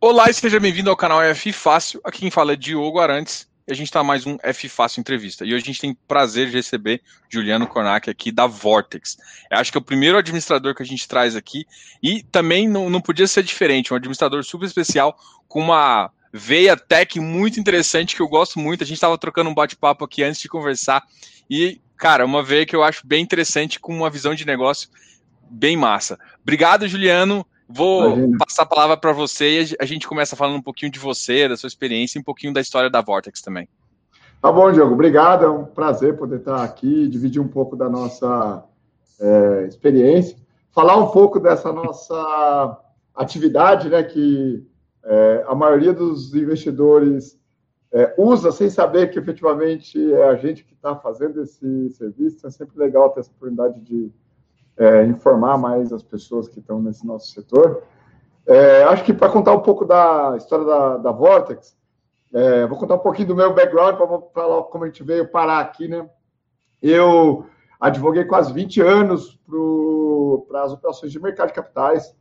Olá e seja bem-vindo ao canal F Fácil. Aqui quem fala é Diogo Arantes e a gente está mais um F Fácil Entrevista. E hoje a gente tem prazer de receber Juliano Kornak aqui da Vortex. Eu acho que é o primeiro administrador que a gente traz aqui e também não, não podia ser diferente, um administrador super especial com uma veia tech muito interessante que eu gosto muito. A gente estava trocando um bate-papo aqui antes de conversar e, cara, uma veia que eu acho bem interessante com uma visão de negócio bem massa. Obrigado, Juliano. Vou Imagina. passar a palavra para você e a gente começa falando um pouquinho de você, da sua experiência e um pouquinho da história da Vortex também. Tá bom, Diogo. Obrigado. É um prazer poder estar aqui, dividir um pouco da nossa é, experiência, falar um pouco dessa nossa atividade, né, que é, a maioria dos investidores é, usa sem saber que efetivamente é a gente que está fazendo esse serviço. É sempre legal ter essa oportunidade de é, informar mais as pessoas que estão nesse nosso setor. É, acho que para contar um pouco da história da, da Vortex, é, vou contar um pouquinho do meu background para falar como a gente veio parar aqui, né? Eu advoguei quase 20 anos para as operações de mercado de capitais,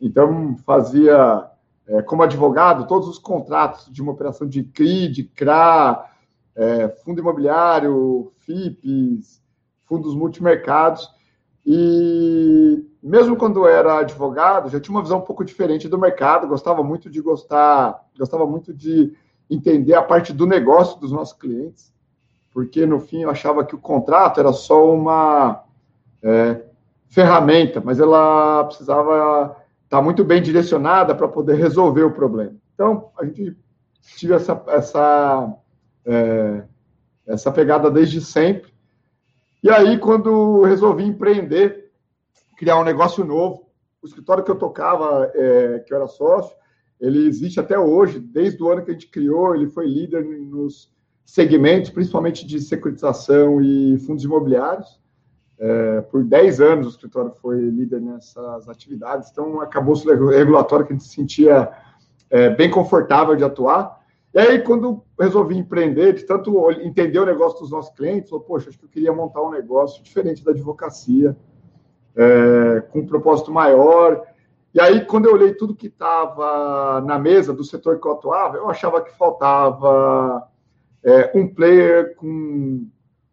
então fazia, é, como advogado, todos os contratos de uma operação de CRI, de CRA, é, fundo imobiliário, FIPs, fundos multimercados, e mesmo quando era advogado, já tinha uma visão um pouco diferente do mercado, gostava muito de gostar, gostava muito de entender a parte do negócio dos nossos clientes, porque no fim eu achava que o contrato era só uma é, ferramenta, mas ela precisava estar muito bem direcionada para poder resolver o problema. Então, a gente tive essa, essa, é, essa pegada desde sempre. E aí, quando resolvi empreender, criar um negócio novo, o escritório que eu tocava, é, que eu era sócio, ele existe até hoje, desde o ano que a gente criou, ele foi líder nos segmentos, principalmente de securitização e fundos imobiliários. É, por 10 anos o escritório foi líder nessas atividades, então acabou o regulatório que a gente se sentia é, bem confortável de atuar. E aí, quando resolvi empreender, de tanto entender o negócio dos nossos clientes, falou, poxa, acho que eu queria montar um negócio diferente da advocacia, é, com um propósito maior. E aí, quando eu olhei tudo que estava na mesa do setor que eu atuava, eu achava que faltava é, um player com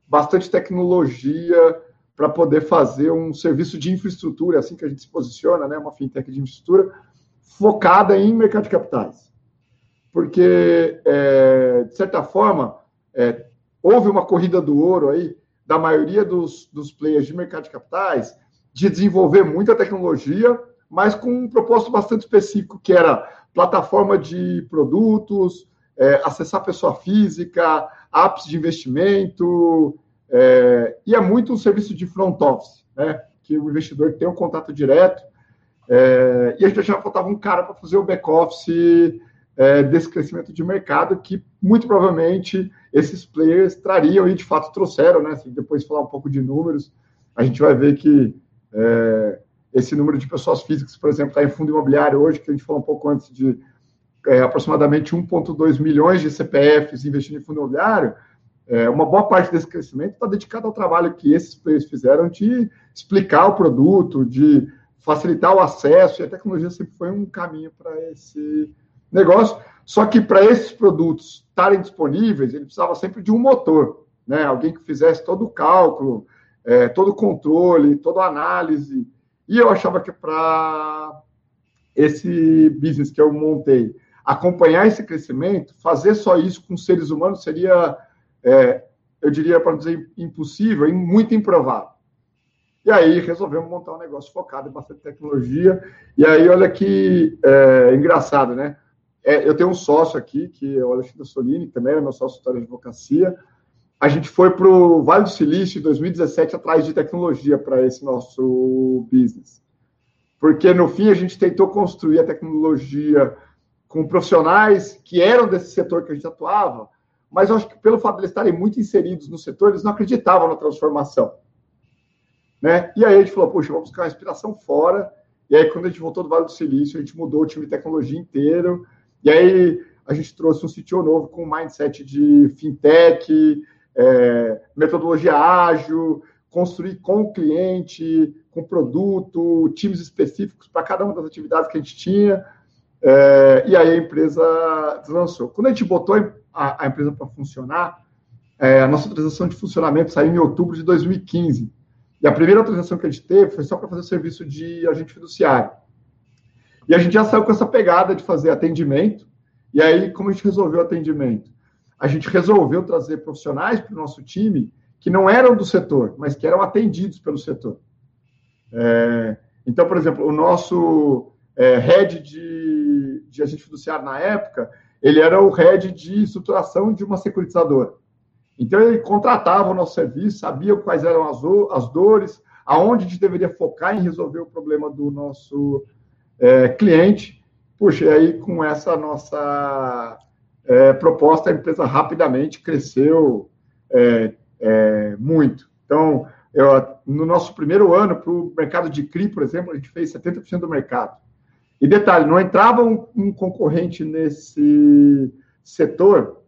bastante tecnologia para poder fazer um serviço de infraestrutura, assim que a gente se posiciona, né, uma fintech de infraestrutura, focada em mercado de capitais porque, é, de certa forma, é, houve uma corrida do ouro aí da maioria dos, dos players de mercado de capitais de desenvolver muita tecnologia, mas com um propósito bastante específico, que era plataforma de produtos, é, acessar pessoa física, apps de investimento, é, e é muito um serviço de front office, né? que o investidor tem um contato direto, é, e a gente já faltava um cara para fazer o back-office é, desse crescimento de mercado que muito provavelmente esses players trariam e de fato trouxeram, né? Se depois falar um pouco de números, a gente vai ver que é, esse número de pessoas físicas, por exemplo, está em fundo imobiliário hoje, que a gente falou um pouco antes de é, aproximadamente 1,2 milhões de CPFs investindo em fundo imobiliário. É, uma boa parte desse crescimento está dedicado ao trabalho que esses players fizeram de explicar o produto, de facilitar o acesso, e a tecnologia sempre foi um caminho para esse negócio. Só que para esses produtos estarem disponíveis, ele precisava sempre de um motor, né? Alguém que fizesse todo o cálculo, é, todo o controle, toda a análise. E eu achava que para esse business que eu montei, acompanhar esse crescimento, fazer só isso com seres humanos seria, é, eu diria, para dizer impossível e muito improvável. E aí resolvemos montar um negócio focado em bastante tecnologia. E aí, olha que é, engraçado, né? É, eu tenho um sócio aqui, que é o Alexandre Solini, que também é meu sócio de advocacia. A gente foi para o Vale do Silício em 2017 atrás de tecnologia para esse nosso business. Porque, no fim, a gente tentou construir a tecnologia com profissionais que eram desse setor que a gente atuava, mas eu acho que pelo fato de eles estarem muito inseridos no setor, eles não acreditavam na transformação. Né? E aí a gente falou, poxa, vamos buscar uma inspiração fora. E aí, quando a gente voltou do Vale do Silício, a gente mudou o time de tecnologia inteiro, e aí a gente trouxe um CTO novo com mindset de fintech, é, metodologia ágil, construir com o cliente, com produto, times específicos para cada uma das atividades que a gente tinha. É, e aí a empresa deslançou. Quando a gente botou a, a empresa para funcionar, é, a nossa autorização de funcionamento saiu em outubro de 2015. E a primeira autorização que a gente teve foi só para fazer o serviço de agente fiduciário. E a gente já saiu com essa pegada de fazer atendimento. E aí, como a gente resolveu o atendimento? A gente resolveu trazer profissionais para o nosso time que não eram do setor, mas que eram atendidos pelo setor. É, então, por exemplo, o nosso é, head de, de agente fiduciário na época, ele era o head de estruturação de uma securitizadora. Então, ele contratava o nosso serviço, sabia quais eram as, as dores, aonde a gente deveria focar em resolver o problema do nosso é, cliente. Puxa, e aí, com essa nossa é, proposta, a empresa rapidamente cresceu é, é muito. Então, eu, no nosso primeiro ano, para o mercado de CRI, por exemplo, a gente fez 70% do mercado. E detalhe, não entrava um, um concorrente nesse setor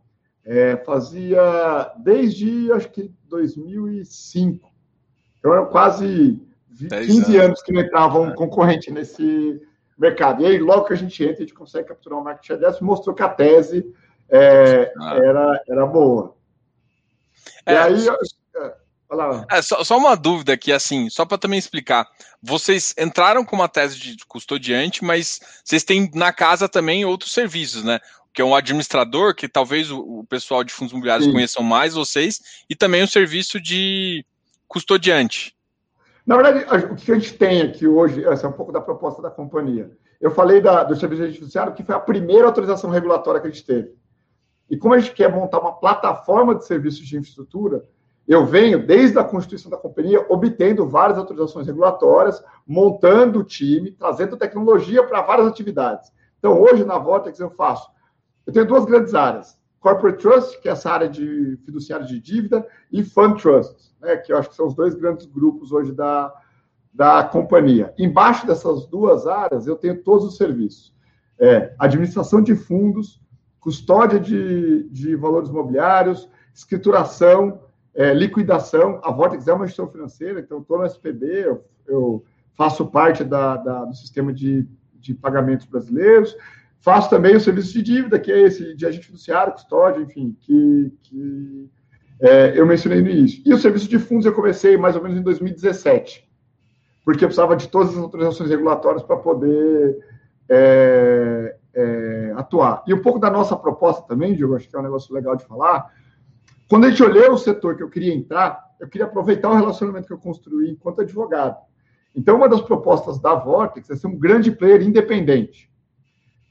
é, fazia desde, acho que, 2005. Então, eram quase 15 anos. anos. que não entrava um é. concorrente nesse mercado. E aí, logo que a gente entra, a gente consegue capturar um market share dessa, mostrou que a tese é, ah. era, era boa. É, e aí... É, só, só, uma dúvida aqui, assim, só para também explicar. Vocês entraram com uma tese de custodiante, mas vocês têm na casa também outros serviços, né? que é um administrador, que talvez o, o pessoal de fundos imobiliários Sim. conheçam mais vocês, e também o serviço de custodiante. Na verdade, o que a gente tem aqui hoje, essa é um pouco da proposta da companhia. Eu falei da, do serviço judiciário, que foi a primeira autorização regulatória que a gente teve. E como a gente quer montar uma plataforma de serviços de infraestrutura, eu venho, desde a constituição da companhia, obtendo várias autorizações regulatórias, montando o time, trazendo tecnologia para várias atividades. Então, hoje, na Vortex, eu faço eu tenho duas grandes áreas. Corporate Trust, que é essa área de fiduciário de dívida, e Fund Trust, né, que eu acho que são os dois grandes grupos hoje da, da companhia. Embaixo dessas duas áreas, eu tenho todos os serviços. É, administração de fundos, custódia de, de valores imobiliários, escrituração, é, liquidação. A Vortex é uma gestão financeira, então estou no SPB, eu, eu faço parte da, da, do sistema de, de pagamentos brasileiros, Faço também o serviço de dívida, que é esse de agente fiduciário, custódia, enfim, que, que é, eu mencionei no início. E o serviço de fundos eu comecei mais ou menos em 2017, porque eu precisava de todas as autorizações regulatórias para poder é, é, atuar. E um pouco da nossa proposta também, Diego, acho que é um negócio legal de falar. Quando a gente olhou o setor que eu queria entrar, eu queria aproveitar o relacionamento que eu construí enquanto advogado. Então, uma das propostas da Vortex é ser um grande player independente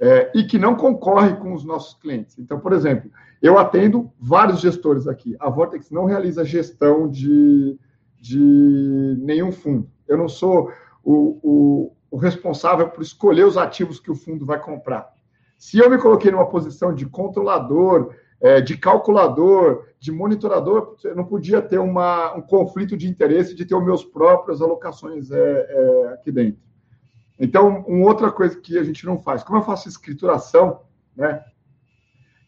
é, e que não concorre com os nossos clientes. Então, por exemplo, eu atendo vários gestores aqui. A Vortex não realiza gestão de, de nenhum fundo. Eu não sou o, o, o responsável por escolher os ativos que o fundo vai comprar. Se eu me coloquei numa posição de controlador, é, de calculador, de monitorador, eu não podia ter uma, um conflito de interesse de ter os meus próprias alocações é, é, aqui dentro. Então, uma outra coisa que a gente não faz, como eu faço escrituração, né,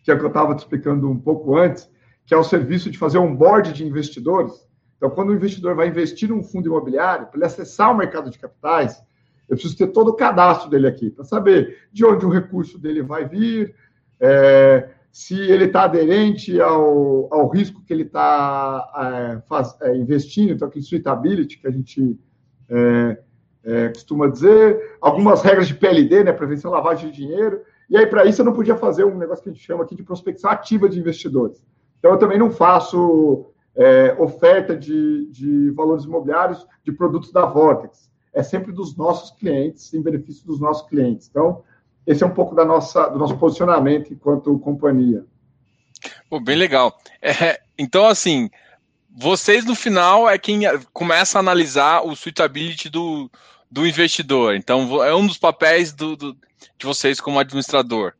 que é o que eu estava te explicando um pouco antes, que é o serviço de fazer um board de investidores. Então, quando o investidor vai investir num fundo imobiliário, para ele acessar o mercado de capitais, eu preciso ter todo o cadastro dele aqui, para saber de onde o recurso dele vai vir, é, se ele está aderente ao, ao risco que ele está é, é, investindo, então aquele suitability que a gente é, costuma dizer, algumas regras de PLD, né, prevenção lavagem de dinheiro, e aí para isso eu não podia fazer um negócio que a gente chama aqui de prospecção ativa de investidores. Então eu também não faço é, oferta de, de valores imobiliários de produtos da Vortex. É sempre dos nossos clientes, em benefício dos nossos clientes. Então, esse é um pouco da nossa, do nosso posicionamento enquanto companhia. Pô, bem legal. É, então, assim, vocês no final é quem começa a analisar o suitability do, do investidor. Então, é um dos papéis do, do de vocês como administrador.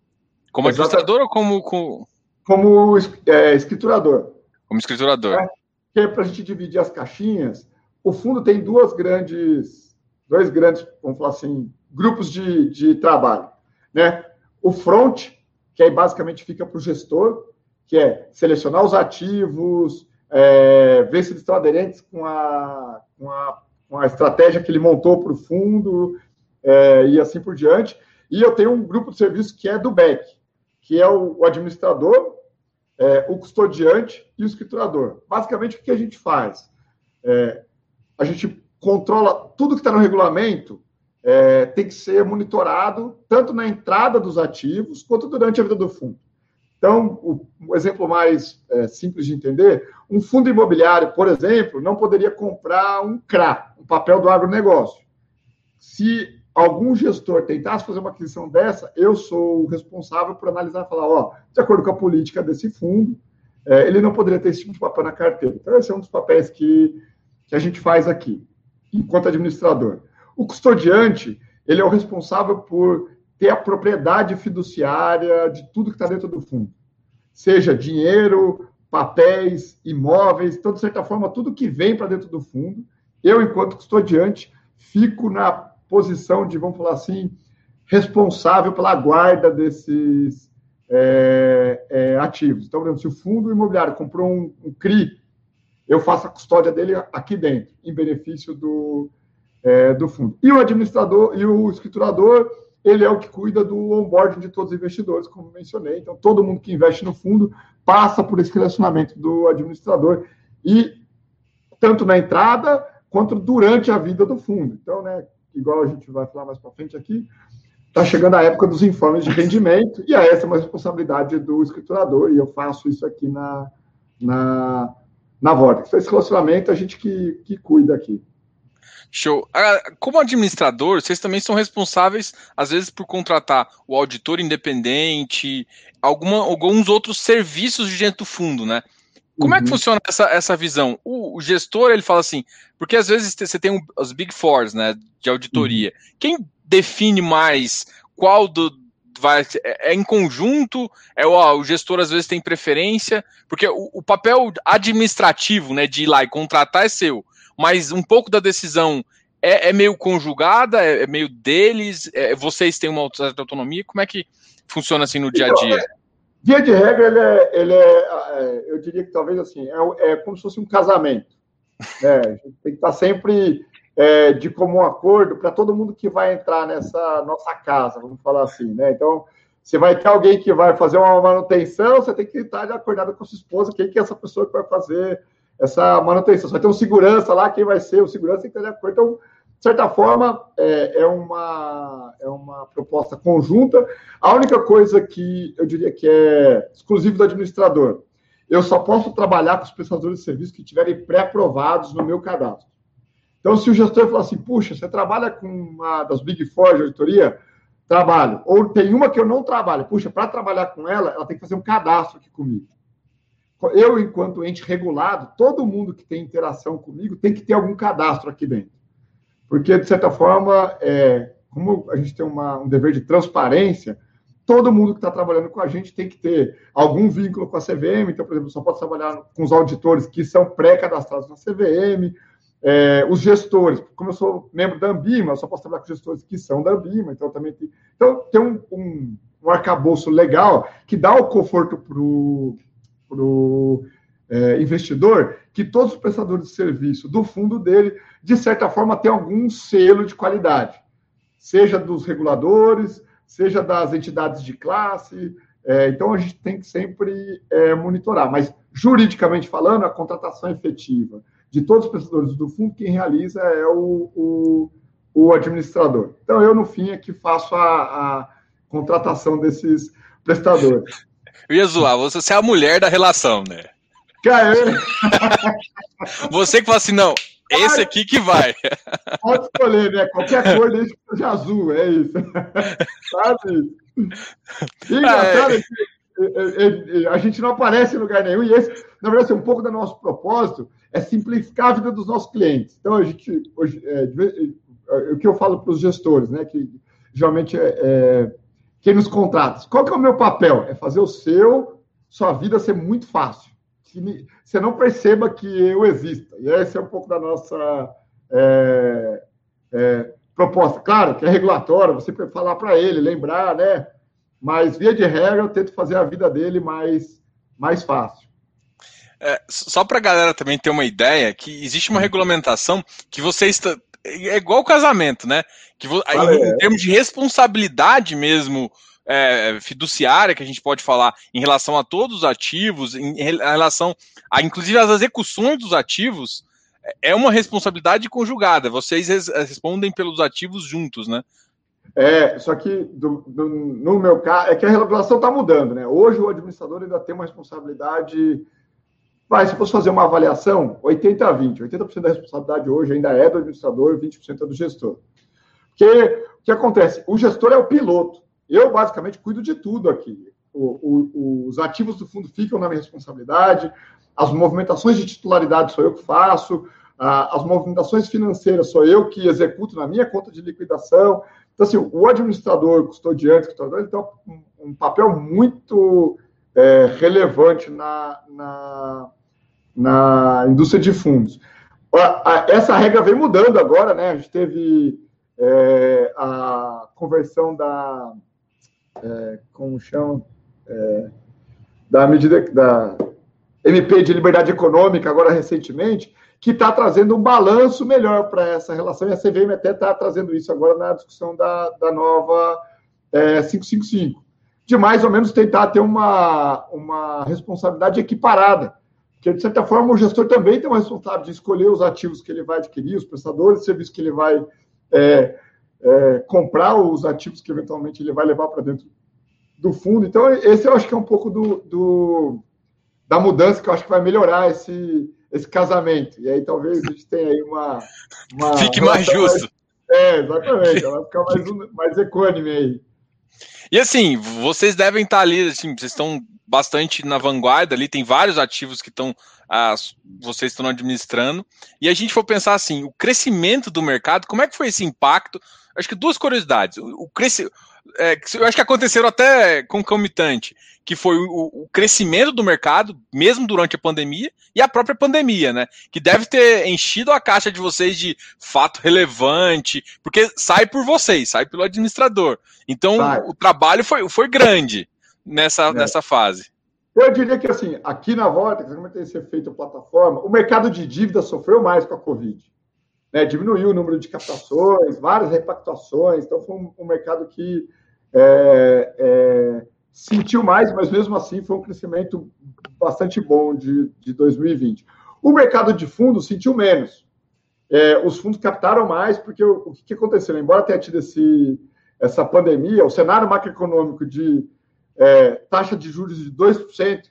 Como administrador ou como. Como, como é, escriturador. Como escriturador. É, que é para a gente dividir as caixinhas. O fundo tem duas grandes, dois grandes, vamos falar assim, grupos de, de trabalho. Né? O front, que aí basicamente fica para o gestor, que é selecionar os ativos, é, ver se eles estão aderentes com a, com a com a estratégia que ele montou para o fundo é, e assim por diante. E eu tenho um grupo de serviço que é do BEC, que é o, o administrador, é, o custodiante e o escriturador. Basicamente, o que a gente faz? É, a gente controla tudo que está no regulamento, é, tem que ser monitorado tanto na entrada dos ativos quanto durante a vida do fundo. Então, o, o exemplo mais é, simples de entender, um fundo imobiliário, por exemplo, não poderia comprar um CRA, um papel do agronegócio. Se algum gestor tentasse fazer uma aquisição dessa, eu sou o responsável por analisar e falar, ó, de acordo com a política desse fundo, é, ele não poderia ter esse tipo de papel na carteira. Então, esse é um dos papéis que, que a gente faz aqui, enquanto administrador. O custodiante, ele é o responsável por ter a propriedade fiduciária de tudo que está dentro do fundo. Seja dinheiro, papéis, imóveis, então, de certa forma, tudo que vem para dentro do fundo, eu, enquanto custodiante, fico na posição de, vamos falar assim, responsável pela guarda desses é, é, ativos. Então, por exemplo, se o fundo imobiliário comprou um, um, CRI, eu faço a custódia dele aqui dentro, em benefício do, é, do fundo. E o administrador e o escriturador ele é o que cuida do onboarding de todos os investidores, como mencionei. Então, todo mundo que investe no fundo passa por esse relacionamento do administrador, e tanto na entrada quanto durante a vida do fundo. Então, né, igual a gente vai falar mais para frente aqui, está chegando a época dos informes de rendimento, e essa é uma responsabilidade do escriturador, e eu faço isso aqui na, na, na Vortex. Então, esse relacionamento a gente que, que cuida aqui. Show. Como administrador, vocês também são responsáveis, às vezes, por contratar o auditor independente, alguma, alguns outros serviços de dentro do fundo, né? Como uhum. é que uhum. funciona essa, essa visão? O, o, gestor, ele fala assim, porque às vezes você tem um, os Big Fours, né, de auditoria. Uhum. Quem define mais qual do, vai é, é em conjunto, é ó, o gestor às vezes tem preferência, porque o, o, papel administrativo, né, de ir lá e contratar é seu mas um pouco da decisão é, é meio conjugada, é, é meio deles, é, vocês têm uma certa autonomia, como é que funciona assim no dia a então, dia? Então, via de regra, ele é, ele é, eu diria que talvez assim, é, é como se fosse um casamento. Né? A gente tem que estar sempre é, de comum acordo para todo mundo que vai entrar nessa nossa casa, vamos falar assim, né? Então, você vai ter alguém que vai fazer uma manutenção, você tem que estar de acordado com sua esposa, quem que é essa pessoa que vai fazer essa manutenção. Vai ter um segurança lá, quem vai ser o segurança tem que ter acordo. Então, de certa forma, é, é, uma, é uma proposta conjunta. A única coisa que eu diria que é exclusivo do administrador, eu só posso trabalhar com os prestadores de serviço que estiverem pré-aprovados no meu cadastro. Então, se o gestor falar assim, puxa, você trabalha com uma das Big Four de auditoria, trabalho. Ou tem uma que eu não trabalho. Puxa, para trabalhar com ela, ela tem que fazer um cadastro aqui comigo eu, enquanto ente regulado, todo mundo que tem interação comigo tem que ter algum cadastro aqui dentro. Porque, de certa forma, é, como a gente tem uma, um dever de transparência, todo mundo que está trabalhando com a gente tem que ter algum vínculo com a CVM. Então, por exemplo, só pode trabalhar com os auditores que são pré-cadastrados na CVM, é, os gestores, como eu sou membro da Ambima, eu só posso trabalhar com gestores que são da Ambima, então também tem. Então, tem um, um, um arcabouço legal que dá o conforto para o para o é, investidor que todos os prestadores de serviço do fundo dele, de certa forma, têm algum selo de qualidade, seja dos reguladores, seja das entidades de classe. É, então, a gente tem que sempre é, monitorar. Mas, juridicamente falando, a contratação efetiva de todos os prestadores do fundo, quem realiza é o, o, o administrador. Então, eu, no fim, é que faço a, a contratação desses prestadores. Eu ia zoar, você é a mulher da relação, né? Cara, Você que fala assim, não, esse aqui que vai. Pode escolher, né? Qualquer cor desde que seja azul, é isso. Sabe? E engraçado é. que a gente não aparece em lugar nenhum, e esse, na verdade, assim, um pouco do nosso propósito é simplificar a vida dos nossos clientes. Então, a gente, hoje, é, é, o que eu falo para os gestores, né, que geralmente é, é quem nos contrata. Qual que é o meu papel? É fazer o seu, sua vida ser muito fácil. Que você não perceba que eu existo. E esse é um pouco da nossa é, é, proposta. Claro que é regulatório, você pode falar para ele, lembrar, né? Mas, via de regra, eu tento fazer a vida dele mais, mais fácil. É, só para a galera também ter uma ideia, que existe uma regulamentação que vocês é igual o casamento, né? Que aí, em termos de responsabilidade mesmo é, fiduciária que a gente pode falar em relação a todos os ativos, em, em relação a inclusive as execuções dos ativos, é uma responsabilidade conjugada. Vocês res, respondem pelos ativos juntos, né? É, só que do, do, no meu caso, é que a regulação está mudando, né? Hoje o administrador ainda tem uma responsabilidade. Vai, se fosse fazer uma avaliação, 80 a 20. 80% da responsabilidade hoje ainda é do administrador, 20% é do gestor. Porque o que acontece? O gestor é o piloto. Eu, basicamente, cuido de tudo aqui. O, o, os ativos do fundo ficam na minha responsabilidade, as movimentações de titularidade sou eu que faço, as movimentações financeiras sou eu que executo na minha conta de liquidação. Então, assim, o administrador, custodiante, custodiante, ele tem um, um papel muito é, relevante na, na, na, indústria de fundos. Essa regra vem mudando agora, né? A gente teve é, a conversão da. É, como chama? É, da medida da MP de liberdade econômica, agora recentemente, que está trazendo um balanço melhor para essa relação, e a CVM até está trazendo isso agora na discussão da, da nova é, 555, de mais ou menos tentar ter uma, uma responsabilidade equiparada, porque, de certa forma, o gestor também tem uma responsabilidade de escolher os ativos que ele vai adquirir, os prestadores de serviço que ele vai é, é, comprar, os ativos que, eventualmente, ele vai levar para dentro do fundo. Então, esse eu acho que é um pouco do, do da mudança que eu acho que vai melhorar esse esse casamento. E aí talvez a gente tenha aí uma. uma Fique mais justo. Mais... É, exatamente. Ela vai ficar mais, mais econômica aí. E assim, vocês devem estar ali, assim, vocês estão bastante na vanguarda ali, tem vários ativos que estão, ah, vocês estão administrando, e a gente for pensar assim, o crescimento do mercado, como é que foi esse impacto? Acho que duas curiosidades. O, o crescimento é, eu acho que aconteceram até concomitante, que foi o, o, crescimento do mercado, mesmo durante a pandemia, e a própria pandemia, né? Que deve ter enchido a caixa de vocês de fato relevante, porque sai por vocês, sai pelo administrador. Então sai. o trabalho foi, foi grande nessa, é. nessa fase. Eu diria que assim, aqui na Vortex, como tem esse efeito plataforma, o mercado de dívida sofreu mais com a Covid. Né, diminuiu o número de captações, várias repactuações, então foi um, um mercado que é, é, sentiu mais, mas mesmo assim foi um crescimento bastante bom de, de 2020. O mercado de fundos sentiu menos. É, os fundos captaram mais, porque o, o que, aconteceu? Embora tenha tido esse, essa pandemia, o cenário macroeconômico de é, taxa de juros de 2%,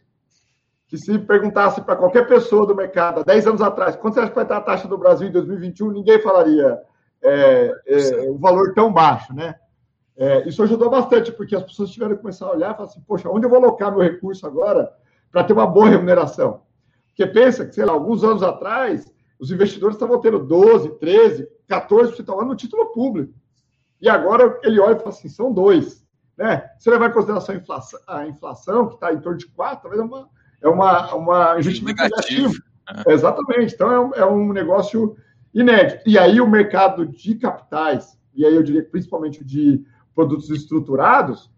que se perguntasse para qualquer pessoa do mercado há 10 anos atrás, quanto você acha que vai estar a taxa do Brasil em 2021, ninguém falaria é, é, um valor tão baixo, né? É, isso ajudou bastante, porque as pessoas tiveram que começar a olhar e falar assim, poxa, onde eu vou alocar meu recurso agora para ter uma boa remuneração? Porque pensa que, sei lá, alguns anos atrás, os investidores estavam tendo 12, 13, 14% ao ano no título público. E agora ele olha e fala assim, são dois. Né? Se levar em consideração a inflação, a inflação que está em torno de 4, talvez é uma, é uma, uma investimento negativo. negativo. É. Exatamente. Então é um, é um negócio inédito. E aí o mercado de capitais, e aí eu diria principalmente de produtos estruturados,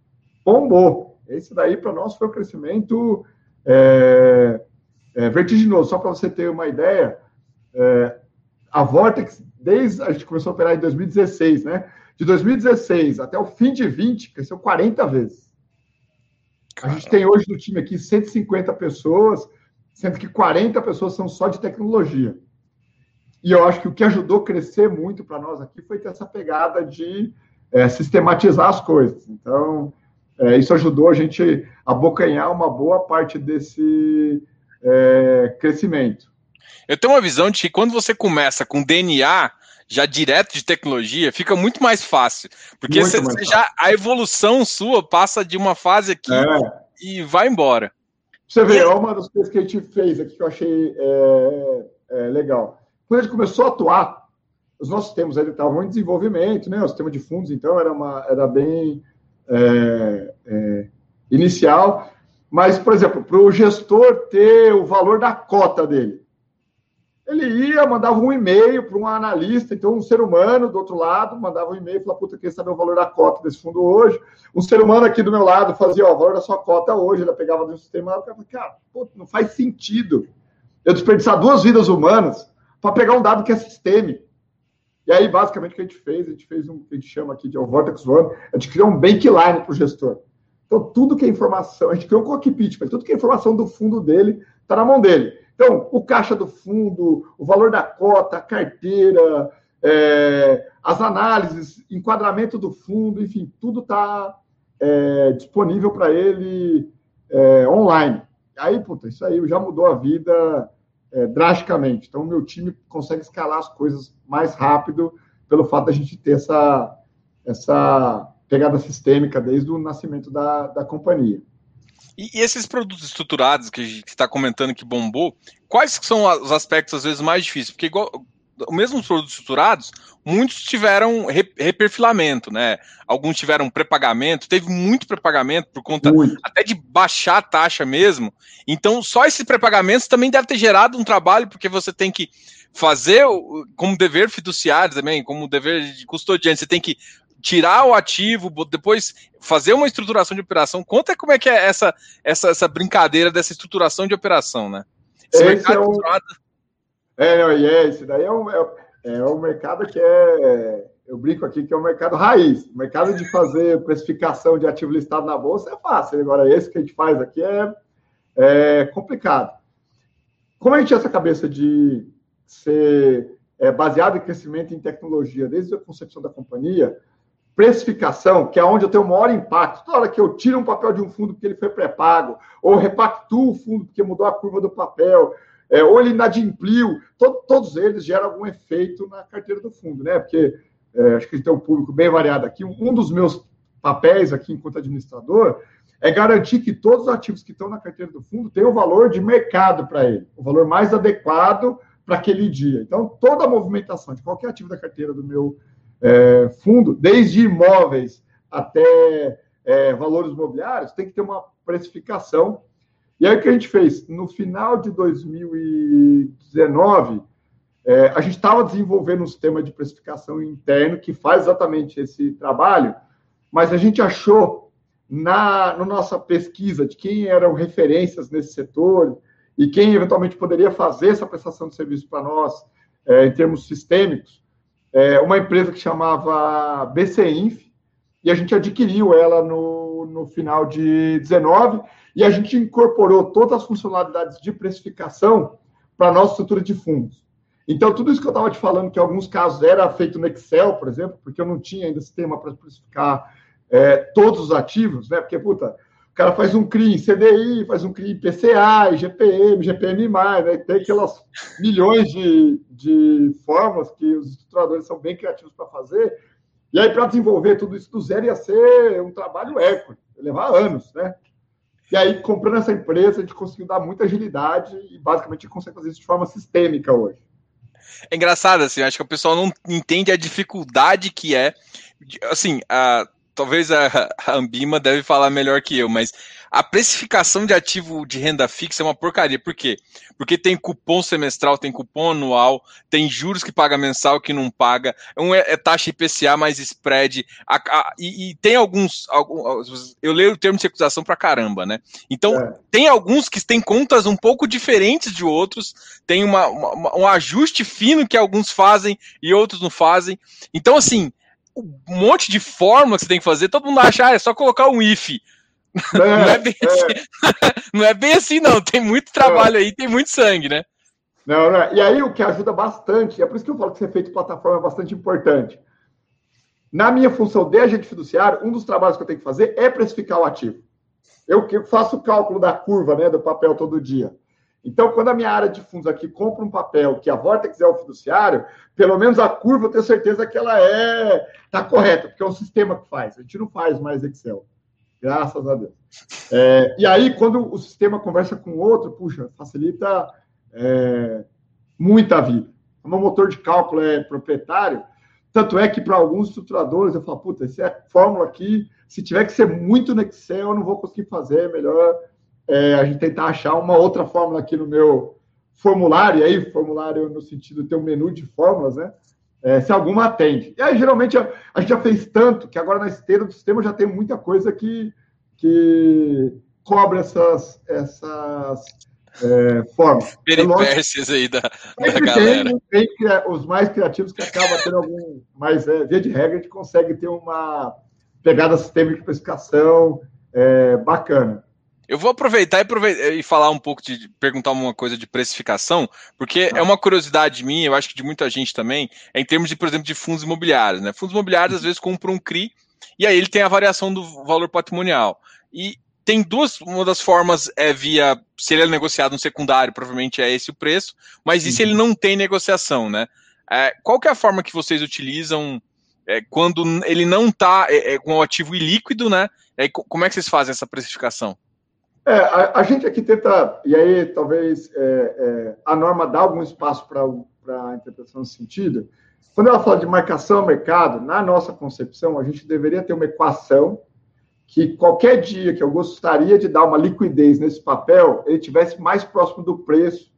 bombou. Esse daí, para nós, foi um crescimento é, é, vertiginoso. Só para você ter uma ideia, é, a Vortex, desde a gente começou a operar em 2016, né? De 2016 até o fim de 20, cresceu 40 vezes. A gente tem hoje no time aqui 150 pessoas, sendo que 40 pessoas são só de tecnologia. E eu acho que o que ajudou a crescer muito para nós aqui foi ter essa pegada de é, sistematizar as coisas. Então, é, isso ajudou a gente a abocanhar uma boa parte desse é, crescimento. Eu tenho uma visão de que quando você começa com DNA já direto de tecnologia, fica muito mais fácil. Porque você, você já a evolução sua passa de uma fase aqui é. e vai embora. Você vê, é uma das coisas que a gente fez aqui que eu achei é, é, legal. Quando a gente começou a atuar, os nossos sistemas ainda estavam em desenvolvimento, né? O sistema de fundos, então, era, uma, era bem é, é, inicial. Mas, por exemplo, para o gestor ter o valor da cota dele, ele ia, mandava um e-mail para um analista, então um ser humano do outro lado mandava um e-mail e falava, puta, quer saber o valor da cota desse fundo hoje? Um ser humano aqui do meu lado fazia, ó, o valor da sua cota hoje, ela pegava do sistema, ela ficava, cara, pô, não faz sentido eu desperdiçar duas vidas humanas para pegar um dado que é sistêmico. E aí, basicamente, o que a gente fez? A gente fez um que a gente chama aqui de Vortex One, a gente criou um bankline para o gestor. Então, tudo que é informação, a gente criou um cockpit, mas tudo que é informação do fundo dele está na mão dele. Então, o caixa do fundo, o valor da cota, a carteira, é, as análises, enquadramento do fundo, enfim, tudo está é, disponível para ele é, online. Aí, puta, isso aí já mudou a vida é, drasticamente. Então, o meu time consegue escalar as coisas mais rápido pelo fato da gente ter essa, essa pegada sistêmica desde o nascimento da, da companhia. E, e esses produtos estruturados que a gente está comentando que bombou, quais são os aspectos às vezes mais difíceis? Porque igual, mesmo os produtos estruturados, muitos tiveram reperfilamento, né? Alguns tiveram pré-pagamento, teve muito pré-pagamento por conta muito. até de baixar a taxa mesmo. Então, só esses pré-pagamentos também deve ter gerado um trabalho, porque você tem que fazer como dever fiduciário também, como dever de custodiante, você tem que tirar o ativo, depois fazer uma estruturação de operação. Conta como é que é essa, essa, essa brincadeira dessa estruturação de operação, né? Esse, esse mercado é, um... é, não, é, esse daí é um, é, é um mercado que é, eu brinco aqui que é um mercado raiz. O mercado de fazer precificação de ativo listado na bolsa é fácil. Agora, esse que a gente faz aqui é, é complicado. Como a gente tinha essa cabeça de ser é, baseado em crescimento em tecnologia desde a concepção da companhia, precificação, que é onde eu tenho o maior impacto. Toda hora que eu tiro um papel de um fundo porque ele foi pré-pago, ou repactuo o fundo porque mudou a curva do papel, é, ou ele inadimpliu, to, todos eles geram algum efeito na carteira do fundo, né? Porque é, acho que a gente tem um público bem variado aqui. Um dos meus papéis aqui enquanto administrador é garantir que todos os ativos que estão na carteira do fundo têm o valor de mercado para ele, o valor mais adequado para aquele dia. Então, toda a movimentação de qualquer ativo da carteira do meu é, fundo, desde imóveis até é, valores imobiliários, tem que ter uma precificação. E aí o que a gente fez? No final de 2019, é, a gente estava desenvolvendo um sistema de precificação interno que faz exatamente esse trabalho, mas a gente achou na, na nossa pesquisa de quem eram referências nesse setor e quem eventualmente poderia fazer essa prestação de serviço para nós é, em termos sistêmicos, é, uma empresa que chamava BCInf, e a gente adquiriu ela no, no final de 19, e a gente incorporou todas as funcionalidades de precificação para a nossa estrutura de fundos. Então, tudo isso que eu estava te falando, que em alguns casos era feito no Excel, por exemplo, porque eu não tinha ainda sistema para precificar é, todos os ativos, né? Porque, puta, cara faz um CRI em CDI, faz um CRI em PCA, IGPM, GPM+, né? Tem aquelas milhões de, de formas que os estruturadores são bem criativos para fazer. E aí, para desenvolver tudo isso do zero, ia ser um trabalho épico, levar anos, né? E aí, comprando essa empresa, a gente conseguiu dar muita agilidade e, basicamente, consegue fazer isso de forma sistêmica hoje. É engraçado, assim, acho que o pessoal não entende a dificuldade que é. Assim, a, talvez a, a Ambima deve falar melhor que eu, mas a precificação de ativo de renda fixa é uma porcaria. Por quê? Porque tem cupom semestral, tem cupom anual, tem juros que paga mensal que não paga, um é, é taxa IPCA mais spread, a, a, e, e, tem alguns, alguns, Eu leio o termo de acusação pra caramba, né? Então, é. tem alguns que têm contas um pouco diferentes de outros, tem uma, uma, um ajuste fino que alguns fazem e outros não fazem. Então, assim um monte de fórmula que você tem que fazer, todo mundo acha, ah, é só colocar um if. É, não, é bem é. Assim, não é bem assim, não. Tem muito trabalho é. aí, tem muito sangue, né? Não, não, E aí o que ajuda bastante, é por isso que eu falo que ser feito plataforma é bastante importante. Na minha função de agente fiduciário, um dos trabalhos que eu tenho que fazer é precificar o ativo. Eu, eu faço o cálculo da curva, né, do papel todo dia. Então, quando a minha área de fundos aqui compra um papel que a Vortex é o fiduciário, pelo menos a curva eu tenho certeza que ela é está correta, porque é um sistema que faz. A gente não faz mais Excel. Graças a Deus. É, e aí, quando o sistema conversa com o outro, puxa, facilita é, muita vida. O meu motor de cálculo é proprietário, tanto é que para alguns estruturadores eu falo, puta, essa é fórmula aqui, se tiver que ser muito no Excel, eu não vou conseguir fazer, é melhor é, a gente tentar achar uma outra fórmula aqui no meu formulário, e aí formulário no sentido de ter um menu de fórmulas, né? É, se alguma atende. E aí, geralmente, a, a, gente já fez tanto que agora na esteira do sistema já tem muita coisa que, que cobre essas, essas é, formas. Peripécias aí da, da galera. Tem, tem, os mais criativos que acabam tendo algum. Mas, é, via de regra, a gente consegue ter uma pegada sistêmica de precificação é, bacana. Eu vou aproveitar e, aproveitar e, falar um pouco de perguntar uma coisa de precificação, porque ah. é uma curiosidade minha, eu acho que de muita gente também, é em termos de, por exemplo, de fundos imobiliários. Né? Fundos imobiliários às vezes compram um CRI e aí ele tem a variação do valor patrimonial. E tem duas, uma das formas é via, se ele é negociado no secundário, provavelmente é esse o preço, mas e se ele uhum. não tem negociação, né? É, qual que é a forma que vocês utilizam é, quando ele não está é, é, com o ativo ilíquido, né? É, como é que vocês fazem essa precificação? É, a, a, gente aqui tenta, e aí talvez é, a norma dá algum espaço para a interpretação nesse sentido. Quando ela fala de marcação ao mercado, na nossa concepção, a gente deveria ter uma equação que qualquer dia que eu gostaria de dar uma liquidez nesse papel, ele tivesse mais próximo do preço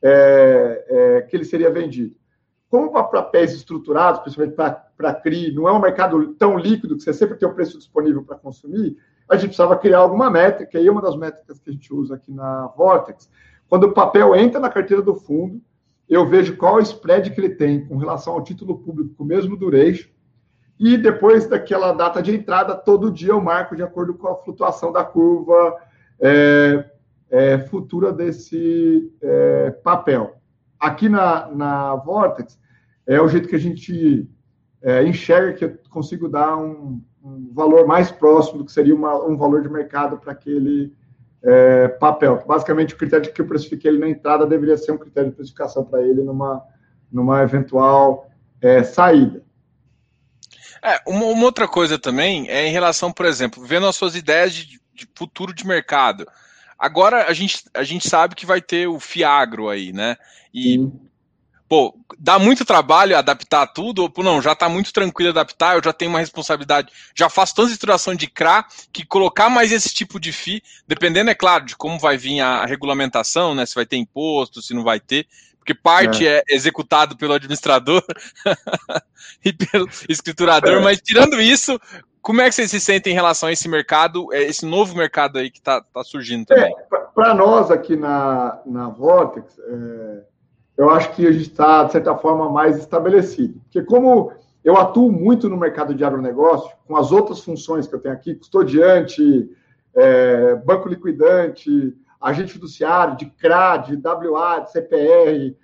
é, é, que ele seria vendido. Como para papéis estruturados, principalmente para CRI, não é um mercado tão líquido que você sempre tem o preço disponível para consumir, a gente precisava criar alguma métrica, e uma das métricas que a gente usa aqui na Vortex, quando o papel entra na carteira do fundo, eu vejo qual é spread que ele tem com relação ao título público com o mesmo duration, e depois daquela data de entrada, todo dia eu marco de acordo com a flutuação da curva é, é, futura desse é, papel. Aqui na, na Vortex, é o jeito que a gente é, enxerga que eu consigo dar um, um, valor mais próximo do que seria uma, um valor de mercado para aquele é, papel. Basicamente, o critério de que eu precifiquei ele na entrada deveria ser um critério de precificação para ele numa, numa eventual é, saída. É, uma, uma, outra coisa também é em relação, por exemplo, vendo as suas ideias de, de, futuro de mercado. Agora a gente, a gente sabe que vai ter o Fiagro aí, né? E, Sim. Pô, dá muito trabalho adaptar tudo, ou não, já tá muito tranquilo adaptar, eu já tenho uma responsabilidade, já faço tanta estruturação de CRA que colocar mais esse tipo de FII, dependendo, é claro, de como vai vir a regulamentação, né? Se vai ter imposto, se não vai ter, porque parte é, é executado pelo administrador e pelo escriturador, é. mas tirando isso, como é que vocês se sentem em relação a esse mercado, é, esse novo mercado aí que está tá surgindo também? É, Para nós aqui na, na Vortex, é, eu acho que a gente está, de certa forma, mais estabelecido. Porque como eu atuo muito no mercado de agronegócio, com as outras funções que eu tenho aqui, custodiante, é, banco liquidante, agente fiduciário, de CRA, de WA, de CPR.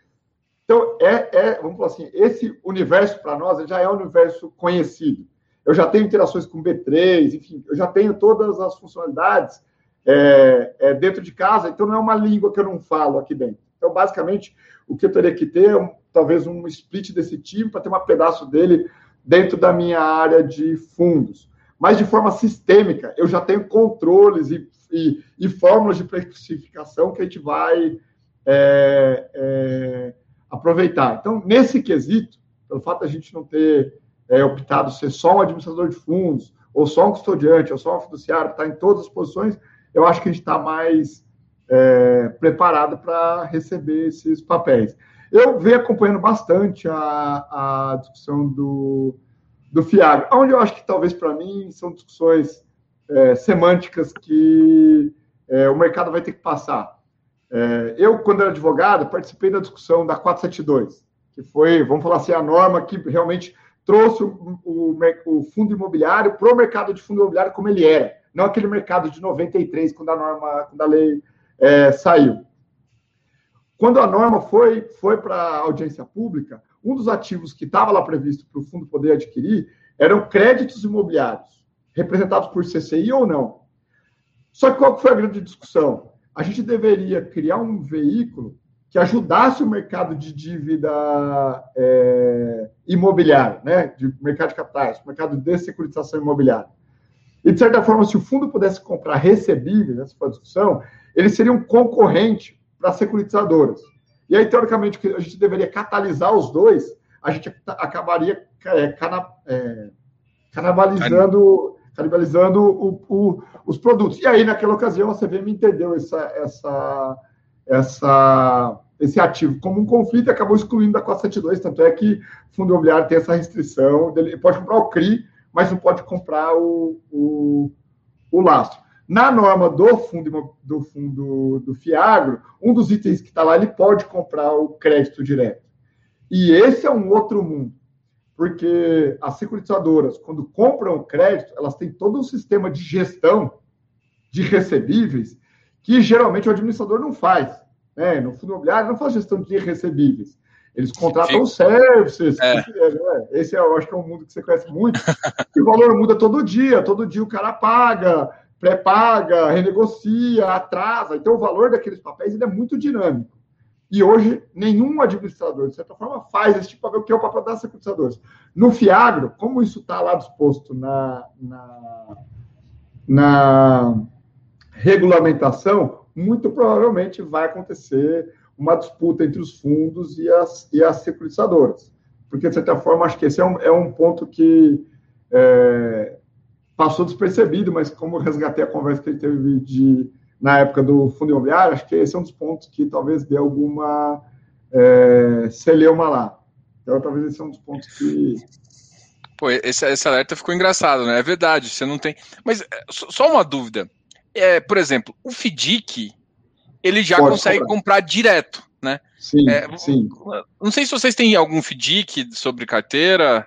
Então, é, é vamos falar assim, esse universo para nós já é um universo conhecido. Eu já tenho interações com B3, enfim, eu já tenho todas as funcionalidades é, é, dentro de casa, então não é uma língua que eu não falo aqui dentro. Então, basicamente, o que eu teria que ter é talvez um split desse time para ter um pedaço dele dentro da minha área de fundos. Mas de forma sistêmica, eu já tenho controles e e, e fórmulas de precificação que a gente vai é, é, aproveitar. Então, nesse quesito, pelo fato da gente não ter é, optado ser só um administrador de fundos, ou só um custodiante, ou só um fiduciário, está em todas as posições, eu acho que a gente está mais é, preparado para receber esses papéis. Eu venho acompanhando bastante a, a discussão do, do FIAG, onde eu acho que talvez para mim são discussões é, semânticas que é, o mercado vai ter que passar. É, eu, quando era advogado, participei da discussão da 472, que foi, vamos falar assim, a norma que realmente trouxe o, o, o fundo imobiliário para o mercado de fundo imobiliário como ele era, não aquele mercado de 93, quando a norma, quando a lei é, saiu. Quando a norma foi, foi para a audiência pública, um dos ativos que estava lá previsto para o fundo poder adquirir eram créditos imobiliários representados por CCI ou não. Só que qual foi a grande discussão? A gente deveria criar um veículo que ajudasse o mercado de dívida é, imobiliária, né? de mercado de capitais, mercado de securitização imobiliária. E, de certa forma, se o fundo pudesse comprar recebíveis, essa foi ele seria um concorrente para as securitizadoras. E aí, teoricamente, a gente deveria catalisar os dois, a gente acabaria é, cana, é, canibalizando canibalizando o, o, os produtos. E aí, naquela ocasião, a CVM entendeu essa, essa, essa, esse ativo como um conflito e acabou excluindo da 472, tanto é que o fundo imobiliário tem essa restrição, ele pode comprar o CRI, mas não pode comprar o, o, o lastro. Na norma do fundo do fundo do Fiagro, um dos itens que está lá, ele pode comprar o crédito direto. E esse é um outro mundo, porque as securitizadoras, quando compram o crédito, elas têm todo um sistema de gestão de recebíveis que geralmente o administrador não faz. Né? No fundo imobiliário não faz gestão de recebíveis. Eles contratam Fico... services. É. Né? Esse é, eu acho que é um mundo que você conhece muito. o valor muda todo dia. Todo dia o cara paga, pré-paga, renegocia, atrasa. Então, o valor daqueles papéis ele é muito dinâmico. E hoje, nenhum administrador, de certa forma, faz esse tipo de papel, que é o papel das securitizadoras. No Fiagro, como isso está lá disposto na, na, na regulamentação, muito provavelmente vai acontecer uma disputa entre os fundos e as, e as securitizadoras. Porque, de certa forma, acho que esse é um, é um ponto que é, passou despercebido, mas como resgatei a conversa que ele teve de, na época do fundo imobiliário, acho que esse é um dos pontos que talvez dê alguma é, celeuma lá. Então, talvez esse é um dos pontos que. Pô, esse, esse alerta ficou engraçado, né? É verdade, você não tem. Mas é, só uma dúvida. É, por exemplo, o FDIC, ele já Pode consegue comprar. comprar. direto, né? Sim, é, sim. Não sei se vocês têm algum FDIC sobre carteira.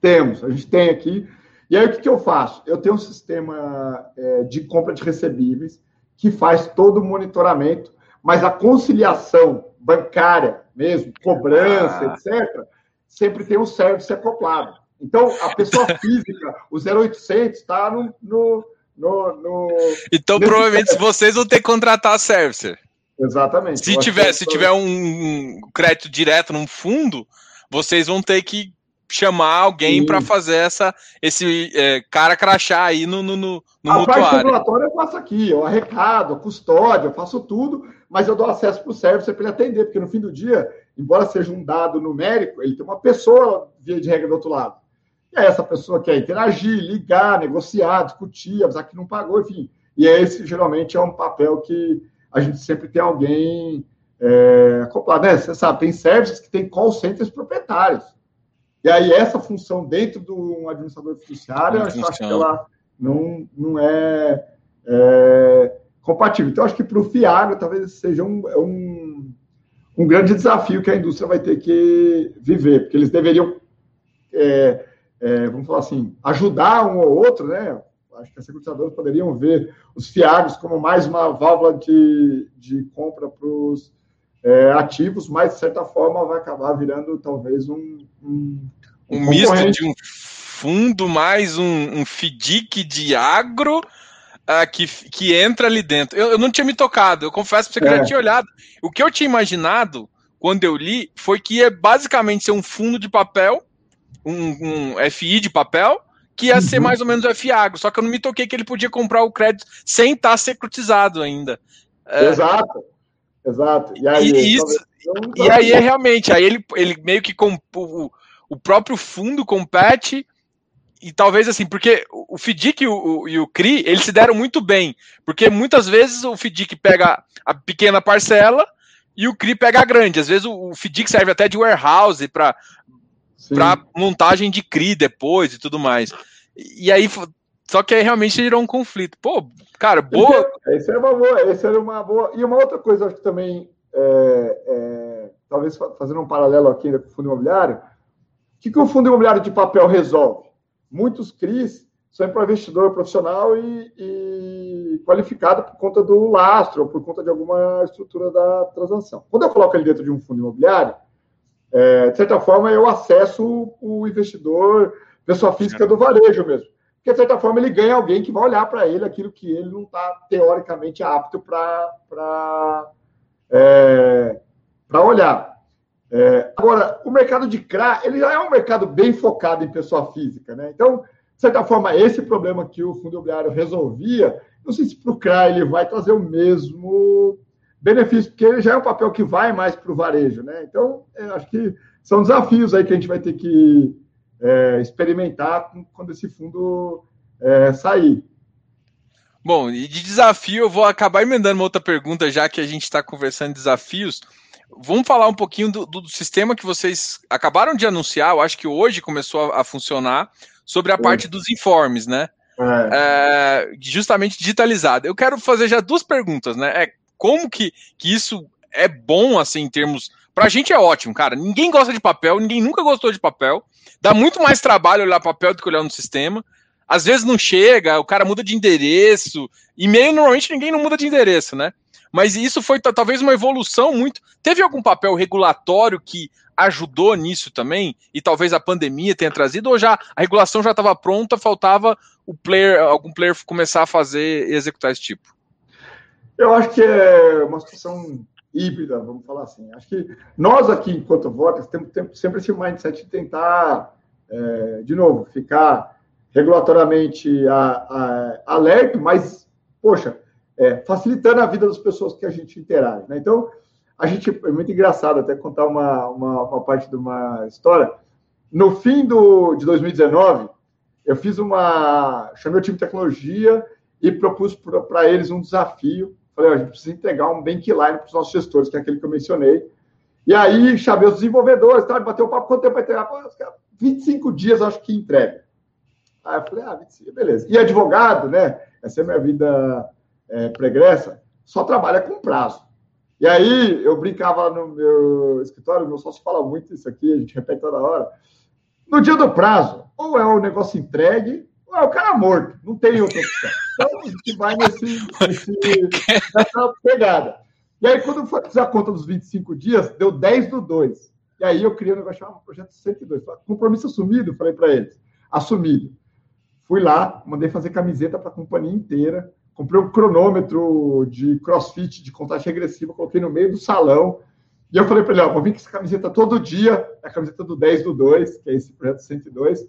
Temos, a gente tem aqui. E aí o que, que eu faço? Eu tenho um sistema é, de compra de recebíveis que faz todo o monitoramento, mas a conciliação bancária mesmo, cobrança, ah. etc., sempre tem um service acoplado. Então, a pessoa física, o 0800, está no, no no, no, então, provavelmente, se vocês vão ter que contratar a servicer. Exatamente. Se tiver, se tiver um crédito direto num fundo, vocês vão ter que chamar alguém para fazer essa, esse é, cara crachá aí no, no, no, no a mutuário. parte regulatória eu faço aqui, eu arrecado, eu custódio, eu faço tudo, mas eu dou acesso para o service para ele atender, porque no fim do dia, embora seja um dado numérico, ele tem uma pessoa, via de regra, do outro lado. Aí essa pessoa quer interagir, ligar, negociar, discutir, avisar que não pagou, enfim. E esse geralmente é um papel que a gente sempre tem alguém é, acoplado. Né? Você sabe, tem serviços que tem call centers proprietários. E aí essa função dentro de um administrador fiduciário, eu acho que ela não, não é, é compatível. Então, acho que para o FIAGRO talvez seja um, é um, um grande desafio que a indústria vai ter que viver, porque eles deveriam é, é, vamos falar assim, ajudar um ou outro, né? Acho que as securitizadoras poderiam ver os fiagos como mais uma válvula de, de compra para os é, ativos, mas de certa forma vai acabar virando talvez um. Um, um, um misto de um fundo mais um, um FDIC de agro. Uh, que, que entra ali dentro. Eu, eu não tinha me tocado, eu confesso para você que é. eu já tinha olhado. O que eu tinha imaginado quando eu li foi que ia basicamente ser um fundo de papel um, um FI de papel, que ia uhum. ser mais ou menos o FIAGO, só que eu não me toquei que ele podia comprar o crédito sem estar tá secretizado ainda. É... Exato, exato. E aí, e, isso, e aí é realmente, aí ele, ele meio que com, o, o próprio fundo compete e talvez assim, porque o FDIC e o, e o CRI, eles se deram muito bem, porque muitas vezes o FDIC pega a pequena parcela e o CRI pega a grande. Às vezes o, o FDIC serve até de warehouse para para montagem de CRI depois e tudo mais. E aí, só que aí realmente gerou um conflito. Pô, cara, boa. Esse era uma boa, esse era uma boa. E uma outra coisa, acho que também, é, é, talvez fazendo um paralelo aqui com o fundo imobiliário, o que, que o fundo imobiliário de papel resolve? Muitos CRIs são para investidor profissional e, e, qualificado por conta do lastro ou por conta de alguma estrutura da transação. Quando eu coloco ele dentro de um fundo imobiliário, é, de certa forma, eu acesso o investidor, pessoa física do varejo mesmo. Porque, de certa forma, ele ganha alguém que vai olhar para ele aquilo que ele não está teoricamente apto para é, olhar. É, agora, o mercado de CRA, ele já é um mercado bem focado em pessoa física, né? Então, de certa forma, esse problema que o fundo imobiliário resolvia, não sei se para o CRA ele vai trazer o mesmo benefício, porque ele já é um papel que vai mais para o varejo, né? Então, acho que são desafios aí que a gente vai ter que é, experimentar quando esse fundo é, sair. Bom, e de desafio eu vou acabar emendando uma outra pergunta, já que a gente está conversando de desafios. Vamos falar um pouquinho do, do, sistema que vocês acabaram de anunciar, eu acho que hoje começou a, a funcionar, sobre a parte dos informes, né? é. É, justamente digitalizada. Eu quero fazer já duas perguntas, né? É, como que, que isso é bom, assim, em termos. Pra gente é ótimo, cara. Ninguém gosta de papel, ninguém nunca gostou de papel. Dá muito mais trabalho olhar papel do que olhar no sistema. Às vezes não chega, o cara muda de endereço. E-mail, normalmente, ninguém não muda de endereço, né? Mas isso foi talvez uma evolução muito. Teve algum papel regulatório que ajudou nisso também? E talvez a pandemia tenha trazido, ou já a regulação já estava pronta, faltava o player, algum player começar a fazer e executar esse tipo? Eu acho que é uma situação híbrida, vamos falar assim. Acho que nós aqui, enquanto votas, temos, sempre esse mindset de tentar, é, de novo, ficar regulatoriamente a, a, alerta, mas, poxa, é, facilitando a vida das pessoas que a gente interage. Né? Então, a gente é muito engraçado até contar uma, uma, uma, parte de uma história. No fim do, de 2019, eu fiz uma. chamei o time de tecnologia e propus para eles um desafio. Falei, a gente precisa entregar um bankline para os nossos gestores, que é aquele que eu mencionei. E aí chamei os desenvolvedores, tá, bateu o papo, quanto tempo vai entregar? 25 dias, acho que entrega. Aí eu falei, ah, 25, beleza. E advogado, né? Essa é a minha vida é, pregressa, só trabalha com prazo. E aí eu brincava no meu escritório, meu sócio fala muito isso aqui, a gente repete toda hora. No dia do prazo, ou é o negócio entregue, é o cara morto. Não tem outra opção. Então a gente vai nesse, nesse, nessa pegada. E aí, quando eu fiz a conta dos 25 dias, deu 10 do 2. E aí eu criei um negócio chamado Projeto 102. Compromisso assumido, falei para eles. Assumido. Fui lá, mandei fazer camiseta para a companhia inteira comprei um cronômetro de crossfit, de contagem regressiva, coloquei no meio do salão. E eu falei para ele: ó, vou vir com essa camiseta todo dia, a camiseta do 10 do 2, que é esse projeto 102.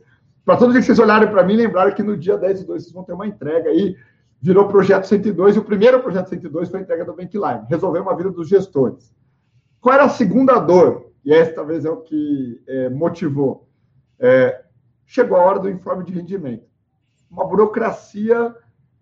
Para todo dia que vocês olharem para mim, lembrarem que no dia 10 do 2 vocês vão ter uma entrega aí. Virou projeto 102, e o primeiro projeto 102 foi a entrega do Bankline, resolveu uma vida dos gestores. Qual era a segunda dor? E essa talvez é o que é, motivou. É, chegou a hora do informe de rendimento. Uma burocracia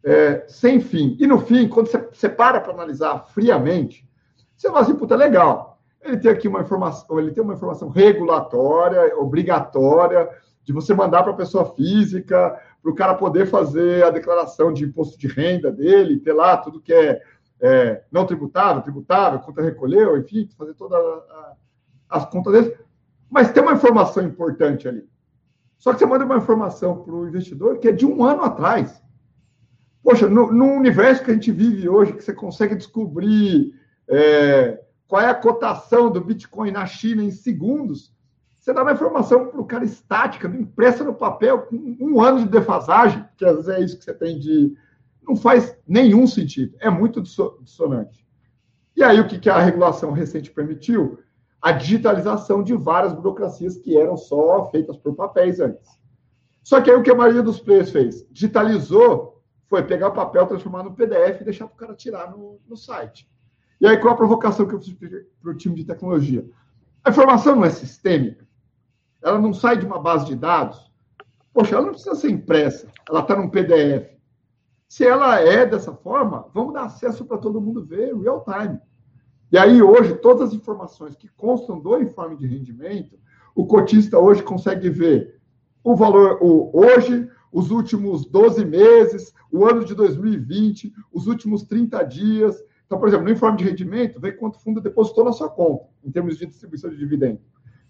é, sem fim. E no fim, quando você, você para para analisar friamente, você fala assim, puta, legal. Ele tem aqui uma informação, ele tem uma informação regulatória, obrigatória, de você mandar para a pessoa física, para o cara poder fazer a declaração de imposto de renda dele, ter lá tudo que é, é não tributável, tributável, conta recolheu, enfim, fazer todas as contas dele. Mas tem uma informação importante ali. Só que você manda uma informação para o investidor que é de um ano atrás. Poxa, no, no, universo que a gente vive hoje, que você consegue descobrir é, qual é a cotação do Bitcoin na China em segundos, você dá uma informação para o cara estática, impressa no papel, com um ano de defasagem, que às vezes é isso que você tem de. Não faz nenhum sentido. É muito dissonante. E aí, o que, a regulação recente permitiu? A digitalização de várias burocracias que eram só feitas por papéis antes. Só que aí o que a maioria dos players fez? Digitalizou foi pegar o papel, transformar no PDF e deixar para o cara tirar no, no site. E aí, qual a provocação que eu fiz para o time de tecnologia? A informação não é sistêmica, ela não sai de uma base de dados. Poxa, ela não precisa ser impressa, ela está num PDF. Se ela é dessa forma, vamos dar acesso para todo mundo ver real time. E aí, hoje, todas as informações que constam do informe de rendimento, o cotista hoje consegue ver o valor o, hoje, os últimos 12 meses, o ano de 2020, os últimos 30 dias. Então, por exemplo, no informe de rendimento, vê quanto fundo depositou na sua conta, em termos de distribuição de dividendo.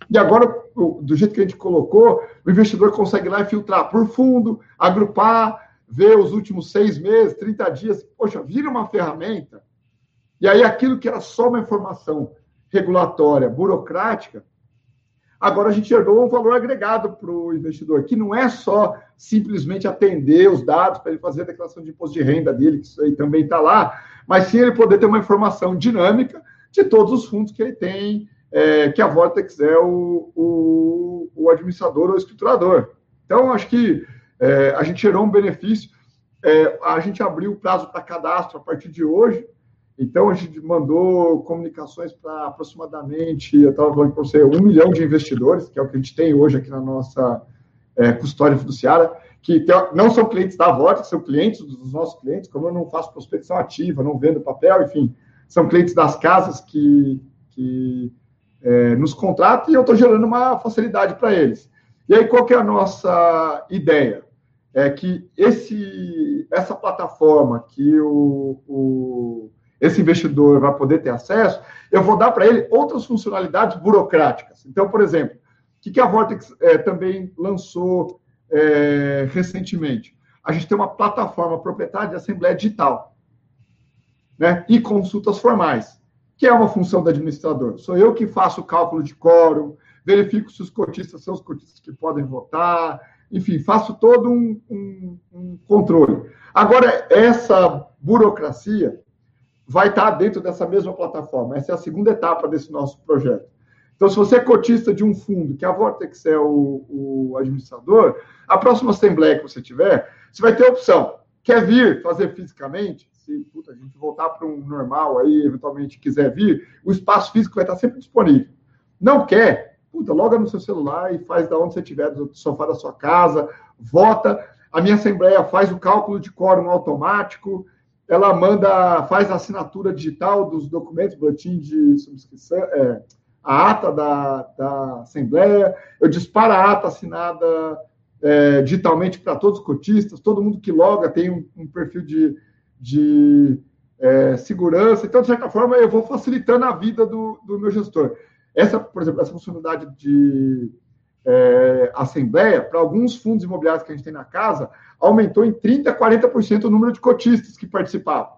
E agora, do jeito que a gente colocou, o investidor consegue lá filtrar por fundo, agrupar, ver os últimos seis meses, 30 dias. Poxa, vira uma ferramenta. E aí, aquilo que era só uma informação regulatória, burocrática, Agora a gente gerou um valor agregado para o investidor, que não é só simplesmente atender os dados para ele fazer a declaração de imposto de renda dele, que isso aí também está lá, mas sim ele poder ter uma informação dinâmica de todos os fundos que ele tem, é, que a Vortex é o, o, o, administrador ou escriturador. Então, acho que é, a gente gerou um benefício. É, a gente abriu o prazo para cadastro a partir de hoje, então, a gente mandou comunicações para aproximadamente, eu estava falando para você, um milhão de investidores, que é o que a gente tem hoje aqui na nossa é, custódia fiduciária, que tem, não são clientes da Vorta, são clientes dos nossos clientes, como eu não faço prospecção ativa, não vendo papel, enfim, são clientes das casas que, que é, nos contratam e eu estou gerando uma facilidade para eles. E aí, qual que é a nossa ideia? é que esse, essa plataforma que o, o, esse investidor vai poder ter acesso, eu vou dar para ele outras funcionalidades burocráticas. Então, por exemplo, o que, que a Vortex é, também lançou é, recentemente? A gente tem uma plataforma proprietária de Assembleia Digital né, e consultas formais, que é uma função do administrador. Sou eu que faço o cálculo de quórum, verifico se os cotistas são os cotistas que podem votar, enfim, faço todo um, um, um controle. Agora, essa burocracia vai estar dentro dessa mesma plataforma. Essa é a segunda etapa desse nosso projeto. Então, se você é cotista de um fundo, que a Vortex é o, o administrador, a próxima assembleia que você tiver, você vai ter a opção. Quer vir fazer fisicamente? Se puta, a gente voltar para um normal aí, eventualmente quiser vir, o espaço físico vai estar sempre disponível. Não quer? Puta, loga no seu celular e faz da onde você estiver, do sofá da sua casa, vota. A minha assembleia faz o cálculo de quórum automático, ela manda, faz a assinatura digital dos documentos, boletim de subscrição, é, a ata da, da assembleia, eu disparo a ata assinada é, digitalmente para todos os cotistas, todo mundo que loga tem um, um perfil de, de é, segurança. Então, de certa forma, eu vou facilitando a vida do, do meu gestor. Essa, por exemplo, essa funcionalidade de é, assembleia, para alguns fundos imobiliários que a gente tem na casa, aumentou em 30%, 40% o número de cotistas que participavam.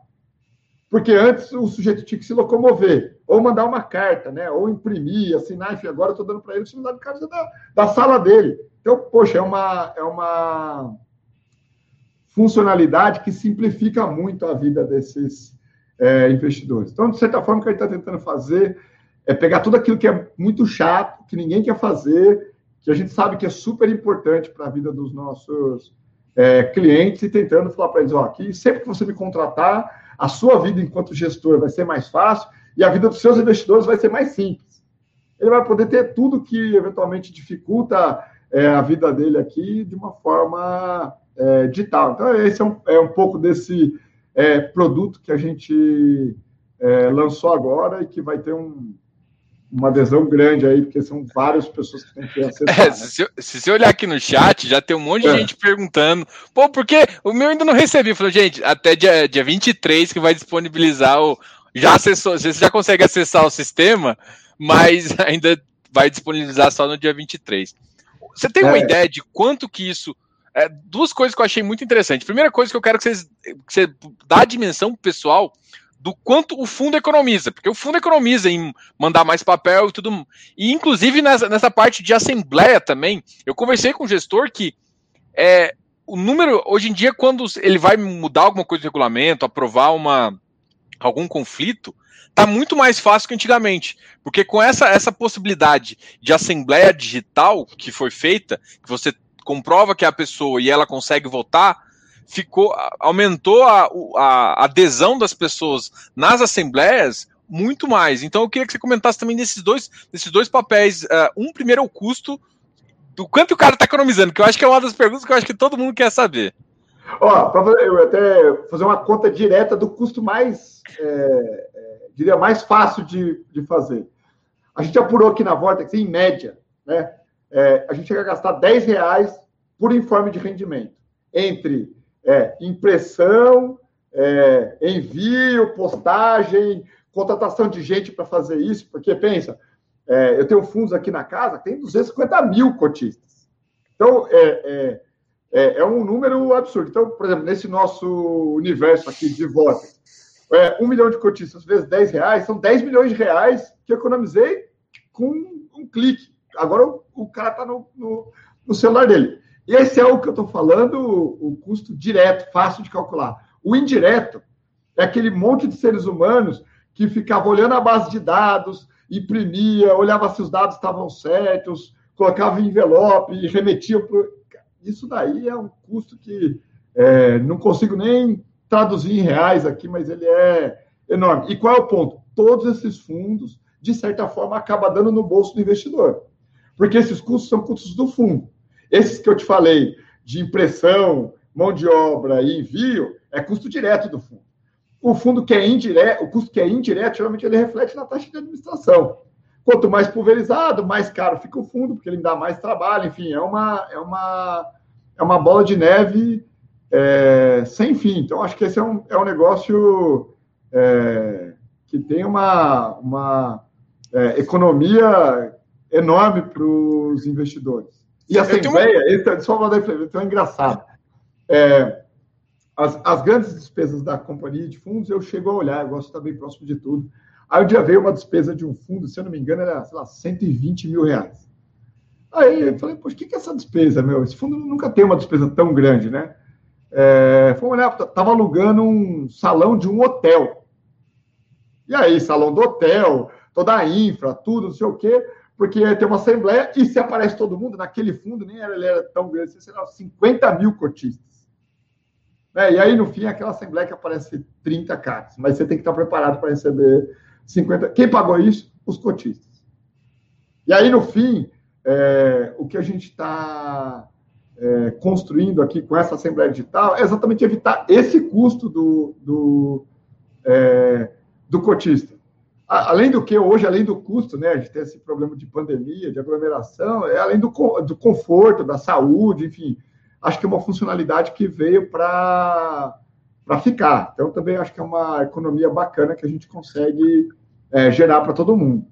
Porque antes o sujeito tinha que se locomover, ou mandar uma carta, né? ou imprimir, assinar, enfim, agora eu estou dando para ele o celular de casa da, da sala dele. Então, poxa, é uma, é uma funcionalidade que simplifica muito a vida desses é, investidores. Então, de certa forma, o que a gente está tentando fazer é pegar tudo aquilo que é muito chato, que ninguém quer fazer, que a gente sabe que é super importante para a vida dos nossos é, clientes e tentando falar para eles, ó, aqui sempre que você me contratar, a sua vida enquanto gestor vai ser mais fácil e a vida dos seus investidores vai ser mais simples. Ele vai poder ter tudo que eventualmente dificulta é, a vida dele aqui de uma forma é, digital. Então, esse é um, é um pouco desse é, produto que a gente é, lançou agora e que vai ter um, uma adesão grande aí, porque são várias pessoas que têm que acessar. É, né? se, se, você olhar aqui no chat, já tem um monte de é. gente perguntando. Pô, porque o meu ainda não recebi. Falou, gente, até dia, dia 23 que vai disponibilizar o. Já acessou, você já consegue acessar o sistema, mas ainda vai disponibilizar só no dia 23. Você tem uma é. ideia de quanto que isso. É, duas coisas que eu achei muito interessante. Primeira coisa que eu quero que vocês que você dá a dimensão pessoal do quanto o fundo economiza, porque o fundo economiza em mandar mais papel e tudo. E inclusive nessa, nessa parte de assembleia também, eu conversei com o gestor que é, o número, hoje em dia, quando ele vai mudar alguma coisa do regulamento, aprovar uma, algum conflito, tá muito mais fácil que antigamente. Porque com essa, essa possibilidade de assembleia digital que foi feita, que você comprova que é a pessoa e ela consegue votar, ficou aumentou a, a adesão das pessoas nas assembleias muito mais. Então eu queria que você comentasse também desses dois, desses dois papéis. Uh, um primeiro é o custo, do quanto o cara está economizando, que eu acho que é uma das perguntas que eu acho que todo mundo quer saber. Ó, para eu até fazer uma conta direta do custo mais, é, diria, mais fácil de, de fazer. A gente apurou aqui na Vortex, em média, né? É, a gente ia gastar 10 reais por informe de rendimento. Entre é, impressão, é, envio, postagem, contratação de gente para fazer isso, porque pensa, é, eu tenho fundos aqui na casa, tem 250 mil cotistas. Então, é, é, é, é, um número absurdo. Então, por exemplo, nesse nosso universo aqui de votos, é, um milhão de cotistas vezes 10 reais, são 10 milhões de reais que economizei com um clique. Agora o, o cara está no, no, no celular dele. E esse é o que eu estou falando, o custo direto, fácil de calcular. O indireto é aquele monte de seres humanos que ficava olhando a base de dados, imprimia, olhava se os dados estavam certos, colocava em envelope e remetia para. Isso daí é um custo que é, não consigo nem traduzir em reais aqui, mas ele é enorme. E qual é o ponto? Todos esses fundos, de certa forma, acabam dando no bolso do investidor. Porque esses custos são custos do fundo. Esses que eu te falei, de impressão, mão de obra e envio, é custo direto do fundo. O fundo que é indireto, o custo que é indireto, geralmente ele reflete na taxa de administração. Quanto mais pulverizado, mais caro fica o fundo, porque ele dá mais trabalho, enfim, é uma, é uma é uma bola de neve é, sem fim. Então, acho que esse é um, é um negócio é, que tem uma, uma é, economia enorme para os investidores. E a Assembleia, uma... esse, só uma então é engraçado. É, as, as, grandes despesas da companhia de fundos, eu chego a olhar, eu gosto de estar bem próximo de tudo. Aí um dia veio uma despesa de um fundo, se eu não me engano, era, sei lá, 120 mil reais. Aí eu falei, poxa, o que, que é essa despesa, meu? Esse fundo nunca tem uma despesa tão grande, né? É, fomos olhar, estava alugando um salão de um hotel. E aí, salão do hotel, toda a infra, tudo, não sei o quê, porque ia ter uma assembleia e se aparece todo mundo, naquele fundo nem era, ele era tão grande, sei lá, 50 mil cotistas. É, e aí, no fim, é aquela assembleia que aparece 30 caras, mas você tem que estar preparado para receber 50. Quem pagou isso? Os cotistas. E aí, no fim, é, o que a gente está é, construindo aqui com essa Assembleia Digital é exatamente evitar esse custo do, do, é, do cotista. Além do que, hoje, além do custo, né, a gente tem esse problema de pandemia, de aglomeração, é além do, do conforto, da saúde, enfim, acho que é uma funcionalidade que veio para ficar. Então, também acho que é uma economia bacana que a gente consegue é, gerar para todo mundo.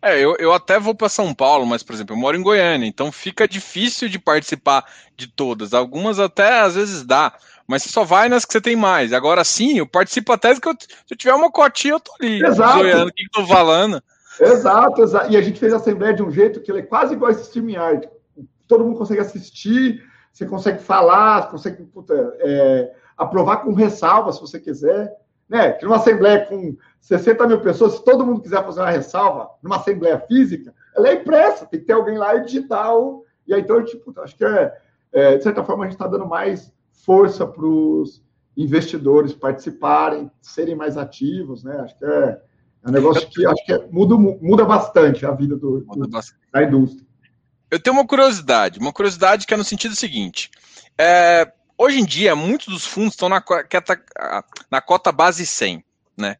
É, eu, eu até vou para São Paulo, mas, por exemplo, eu moro em Goiânia, então fica difícil de participar de todas. Algumas até às vezes dá, mas você só vai nas que você tem mais. Agora sim, eu participo até que eu, se eu tiver uma cotinha, eu tô ali. Exato. Zoiando, o que eu tô falando. Exato, exato. E a gente fez a Assembleia de um jeito que ele é quase igual a esse StreamYard. Todo mundo consegue assistir, você consegue falar, consegue puta, é, aprovar com ressalva, se você quiser né? Que numa assembleia com 60 mil pessoas, se todo mundo quiser fazer uma ressalva, numa assembleia física, ela é impressa, tem que ter alguém lá e digital. E aí, então, tipo, acho que é, é de certa forma, a gente está dando mais força para os investidores participarem, serem mais ativos, né? Acho que é, é um negócio que acho que é, muda, muda bastante a vida do, do, da indústria. Eu tenho uma curiosidade, uma curiosidade que é no sentido seguinte. É, Hoje em dia, muitos dos fundos estão na, na cota base 100, né?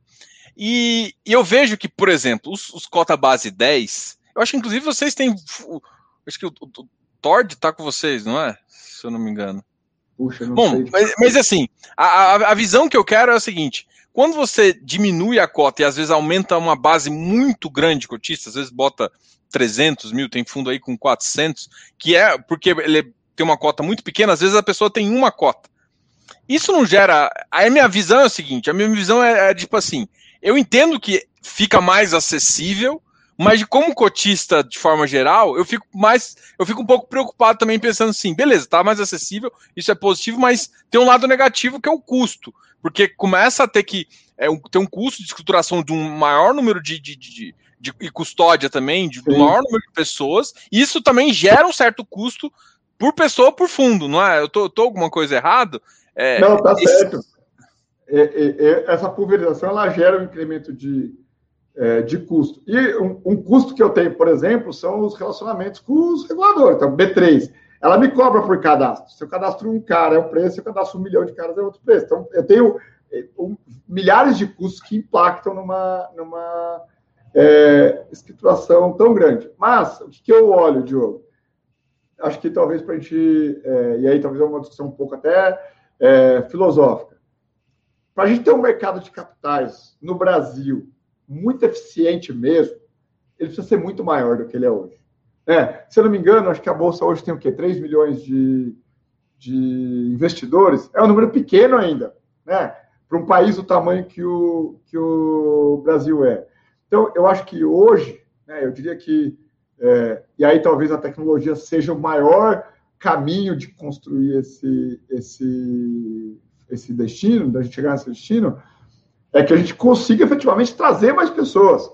E, e, eu vejo que, por exemplo, os, os, cota base 10, eu acho que inclusive vocês têm. Acho que o, o, o Tord está com vocês, não é? Se eu não me engano. Puxa, não Bom, sei. Mas, mas assim, a, a, visão que eu quero é a seguinte: quando você diminui a cota e às vezes aumenta uma base muito grande de cotistas, às vezes bota 300 mil, tem fundo aí com 400, que é porque ele é tem uma cota muito pequena, às vezes a pessoa tem uma cota. Isso não gera. A minha visão é o seguinte: a minha visão é, é tipo assim, eu entendo que fica mais acessível, mas como cotista de forma geral, eu fico mais, eu fico um pouco preocupado também pensando assim, beleza, tá mais acessível, isso é positivo, mas tem um lado negativo que é o custo, porque começa a ter que é, um, ter um custo de escrituração de um maior número de, de, de, de e custódia também, de, de um maior número de pessoas, e isso também gera um certo custo por pessoa por fundo, não é? Eu tô, tô alguma coisa errado? É, não, tá esse... certo. É, é, é, essa pulverização ela gera um incremento de, é, de custo. E um, um, custo que eu tenho, por exemplo, são os relacionamentos com os reguladores. Então, B3, ela me cobra por cadastro. Se eu cadastro um cara é um preço, se eu cadastro um milhão de caras é outro preço. Então, eu tenho um, milhares de custos que impactam numa, numa é, escrituração tão grande. Mas, o que, que eu olho, Diogo? Acho que talvez para a gente, é, e aí talvez é uma discussão um pouco até é, filosófica. Para a gente ter um mercado de capitais no Brasil muito eficiente mesmo, ele precisa ser muito maior do que ele é hoje. É, se eu não me engano, acho que a Bolsa hoje tem o quê? 3 milhões de, de investidores. É um número pequeno ainda, né? Para um país do tamanho que o, que o Brasil é. Então, eu acho que hoje, né, eu diria que é, e aí talvez a tecnologia seja o maior caminho de construir esse, esse, esse destino, da gente chegar nesse destino, é que a gente consiga efetivamente trazer mais pessoas.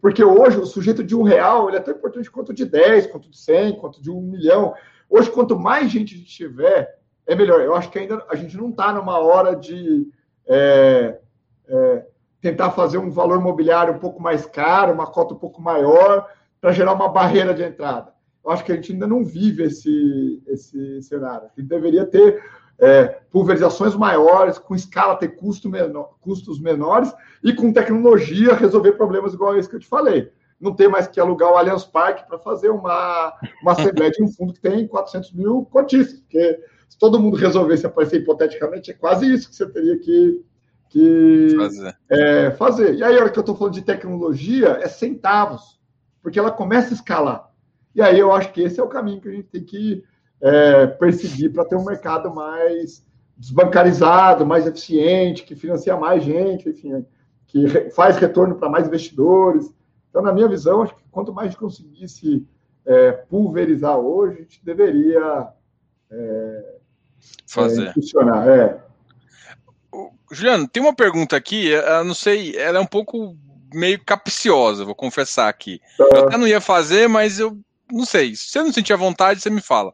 Porque hoje o sujeito de um real ele é tão importante quanto de 10, quanto de 100, quanto de um milhão. Hoje, quanto mais gente a gente tiver, é melhor. Eu acho que ainda a gente não está numa hora de é, é, tentar fazer um valor imobiliário um pouco mais caro, uma cota um pouco maior para gerar uma barreira de entrada. Eu acho que a gente ainda não vive esse, esse cenário. A gente deveria ter é, pulverizações maiores, com escala ter custo menor, custos menores e com tecnologia resolver problemas igual esse que eu te falei. não ter mais que alugar o Allianz Parque para fazer uma, uma assembleia de um fundo que tem 400 mil cotistas, porque se todo mundo resolvesse aparecer hipoteticamente, é quase isso que você teria que, que fazer. É, fazer. E aí, a hora que eu estou falando de tecnologia, é centavos, porque ela começa a escalar. E aí eu acho que esse é o caminho que a gente tem que é, perseguir para ter um mercado mais desbancarizado, mais eficiente, que financia mais gente, enfim, que faz retorno para mais investidores. Então, na minha visão, acho que quanto mais a gente conseguisse é, pulverizar hoje, a gente deveria é, fazer. É, funcionar. É. Juliano, tem uma pergunta aqui, eu não sei, ela é um pouco meio capciosa, vou confessar aqui. Tá. Eu até não ia fazer, mas eu não sei. Se você não sentir a vontade, você me fala.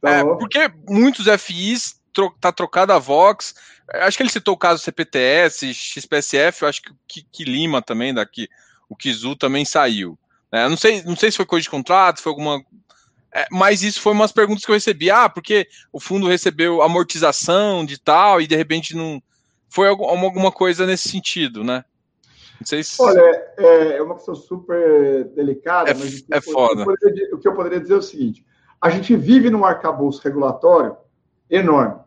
Tá é, porque muitos FIs tro tá trocado a Vox. Acho que ele citou o caso CPTS, XPSF, eu acho que, que, que Lima também daqui, o Kizu também saiu. É, não sei, não sei se foi coisa de contrato, foi alguma. É, mas isso foi umas perguntas que eu recebi. Ah, porque o fundo recebeu amortização de tal e de repente não. Foi alguma coisa nesse sentido, né? Não sei se... Olha, é, é uma questão super delicada, é, mas é foda. o que eu poderia dizer é o seguinte: a gente vive num arcabouço regulatório enorme.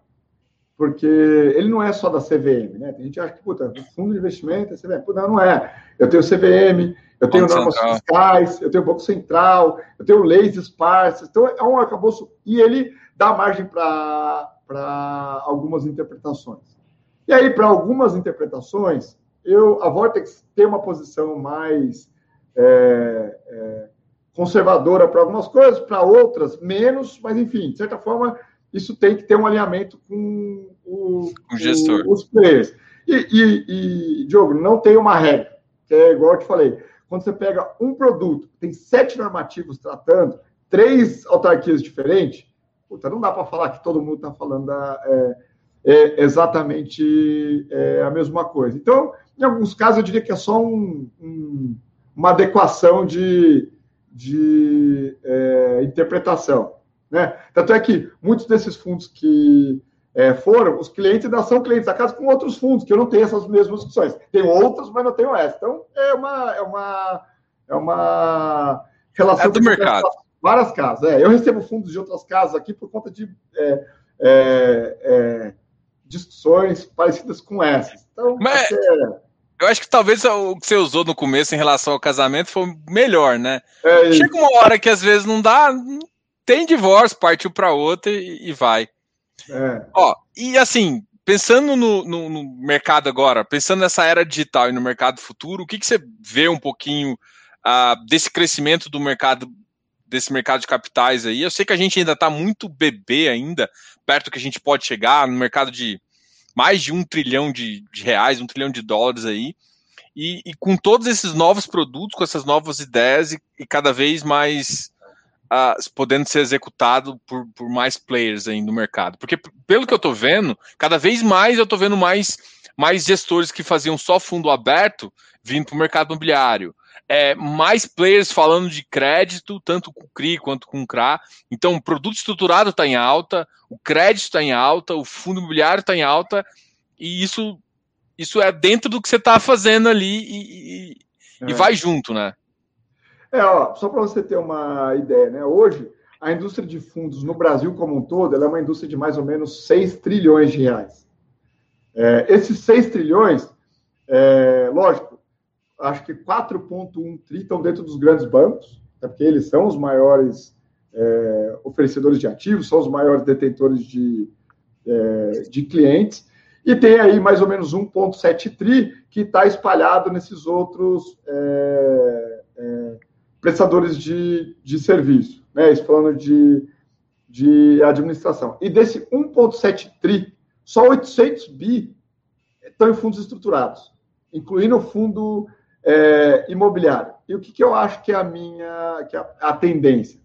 Porque ele não é só da CVM, né? Tem gente que acha que, puta, fundo de investimento é CVM. Puta, não, é. Eu tenho CVM, eu tenho Banco normas Central. fiscais, eu tenho Banco Central, eu tenho leis esparsas. Então, é um arcabouço e ele dá margem para algumas interpretações. E aí, para algumas interpretações, eu, a Vortex tem uma posição mais é, é, conservadora para algumas coisas, para outras menos, mas enfim, de certa forma, isso tem que ter um alinhamento com o, o gestor. O, os players. E, e, e, Diogo, não tem uma regra, que é igual eu te falei. Quando você pega um produto, tem sete normativos tratando, três autarquias diferentes, puta, não dá para falar que todo mundo está falando da, é, é, exatamente é, a mesma coisa. Então, em alguns casos, eu diria que é só um, um, uma adequação de, de é, interpretação. Né? Tanto é que muitos desses fundos que é, foram, os clientes ainda são clientes da casa com outros fundos, que eu não tenho essas mesmas opções. Tenho outros, mas não tenho essa. Então, é uma, é uma, é uma relação... É do mercado. Várias casas. É, eu recebo fundos de outras casas aqui por conta de é, é, é discussões parecidas com essas. Então, mas... Eu acho que talvez o que você usou no começo em relação ao casamento foi melhor, né? É Chega uma hora que às vezes não dá, tem divórcio, partiu para outra e, e vai. É. Ó, e assim, pensando no, no, no, mercado agora, pensando nessa era digital e no mercado futuro, o que, que você vê um pouquinho uh, desse crescimento do mercado, desse mercado de capitais aí? Eu sei que a gente ainda está muito bebê ainda, perto que a gente pode chegar no mercado de mais de um trilhão de, de reais, um trilhão de dólares aí. E, e, com todos esses novos produtos, com essas novas ideias e, e cada vez mais uh, podendo ser executado por, por mais players aí no mercado. Porque, pelo que eu estou vendo, cada vez mais eu estou vendo mais, mais gestores que faziam só fundo aberto vindo para o mercado imobiliário. É, mais players falando de crédito, tanto com o CRI quanto com o CRA. Então, o produto estruturado está em alta, o crédito está em alta, o fundo imobiliário está em alta, e isso, isso é dentro do que você está fazendo ali e, e, é. e vai junto, né? É, ó, só para você ter uma ideia, né? Hoje, a indústria de fundos no Brasil como um todo, ela é uma indústria de mais ou menos 6 trilhões de reais. É, esses 6 trilhões, é, lógico, acho que 4,1 tri estão dentro dos grandes bancos, é porque eles são os maiores é, oferecedores de ativos, são os maiores detentores de, é, de clientes, e tem aí mais ou menos 1,7 tri que está espalhado nesses outros é, é prestadores de, de serviço, né? Esse plano de, de administração. E desse 1,7 tri, só 800 bi estão em fundos estruturados, incluindo o fundo é, imobiliário. E o que, que, eu acho que é a minha que é a, tendência?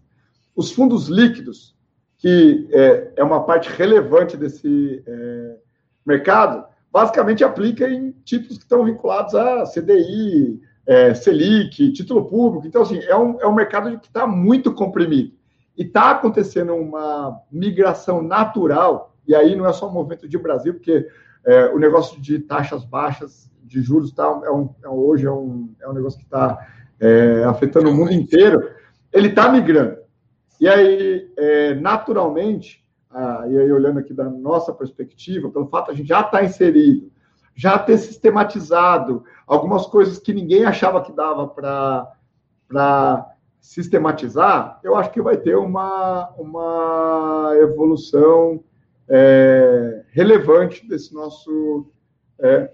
Os fundos líquidos, que é, é uma parte relevante desse é, mercado, basicamente aplica em títulos que estão vinculados a CDI, é, Selic, título público. Então, assim, é um, é um mercado que está muito comprimido. E está acontecendo uma migração natural, e aí não é só um movimento de Brasil, porque é, o negócio de taxas baixas de juros tá, é um, é, hoje é um, é um negócio que está é, afetando o mundo inteiro, ele está migrando. E aí, é, naturalmente, ah, e aí olhando aqui da nossa perspectiva, pelo fato a gente já estar tá inserido, já ter sistematizado algumas coisas que ninguém achava que dava para sistematizar, eu acho que vai ter uma, uma evolução é, relevante desse nosso é,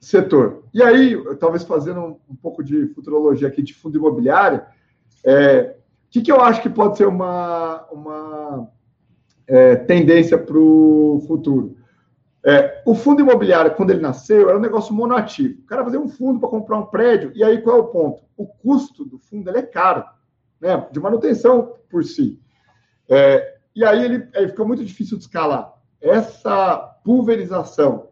setor. E aí, talvez fazendo um, um, pouco de futurologia aqui de fundo imobiliário, é, o que, que eu acho que pode ser uma, uma é, tendência para o futuro? É, o fundo imobiliário, quando ele nasceu, era um negócio monoativo. O cara fazia um fundo para comprar um prédio, e aí qual é o ponto? O custo do fundo é caro, né, de manutenção por si. É, e aí ele, aí fica muito difícil de escalar. Essa pulverização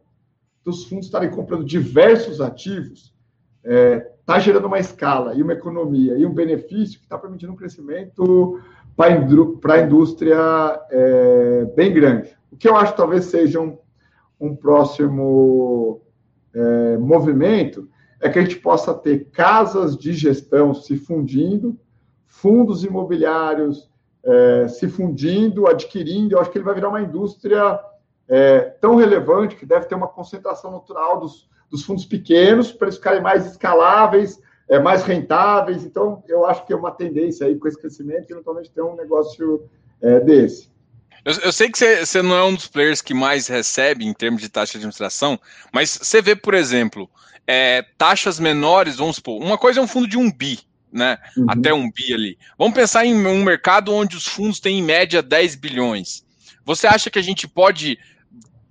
dos fundos estarem comprando diversos ativos está é, tá gerando uma escala e uma economia e um benefício que está permitindo um crescimento para a indústria é, bem grande. O que eu acho talvez seja um, um próximo é, movimento é que a gente possa ter casas de gestão se fundindo, fundos imobiliários é, se fundindo, adquirindo. Eu acho que ele vai virar uma indústria é, tão relevante que deve ter uma concentração natural dos, dos fundos pequenos para eles ficarem mais escaláveis, é, mais rentáveis. Então, eu acho que é uma tendência aí com esse crescimento, eventualmente ter um negócio é, desse. Eu, eu, sei que você não é um dos players que mais recebe em termos de taxa de administração, mas você vê, por exemplo, é, taxas menores, vamos supor, uma coisa é um fundo de um bi, né? Uhum. Até um bi ali. Vamos pensar em um mercado onde os fundos têm em média 10 bilhões. Você acha que a gente pode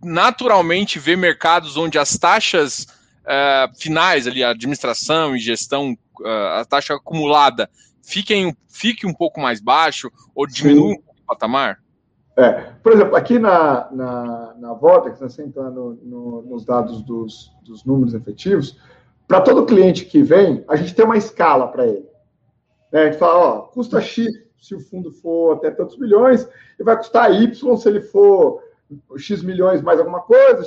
naturalmente ver mercados onde as taxas uh, finais ali, a administração e gestão, uh, a taxa acumulada, fiquem, fique um pouco mais baixo ou diminua o patamar? É, por exemplo, aqui na, na, na Vortex, né, sem entrar no, no, nos dados dos, dos números efetivos, para todo cliente que vem, a gente tem uma escala para ele. Né? A gente fala, ó, custa X se o fundo for até tantos milhões, e vai custar Y se ele for X milhões mais alguma coisa,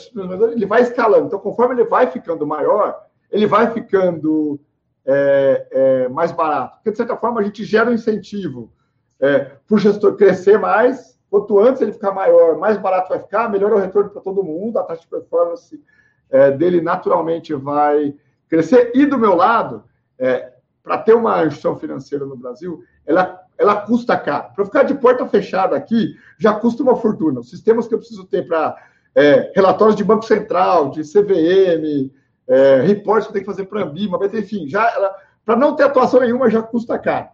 ele vai escalando. Então, conforme ele vai ficando maior, ele vai ficando é, é, mais barato. Porque, de certa forma, a gente gera um incentivo é, para o gestor crescer mais. Quanto antes ele ficar maior, mais barato vai ficar, melhor é o retorno para todo mundo, a taxa de performance é, dele naturalmente vai crescer. E do meu lado, é, para ter uma instituição financeira no Brasil, ela ela custa caro. Para ficar de porta fechada aqui, já custa uma fortuna. Os sistemas que eu preciso ter para é, relatórios de Banco Central, de CVM, é, reportes que eu tenho que fazer para a Ambima, enfim, já para não ter atuação nenhuma já custa caro.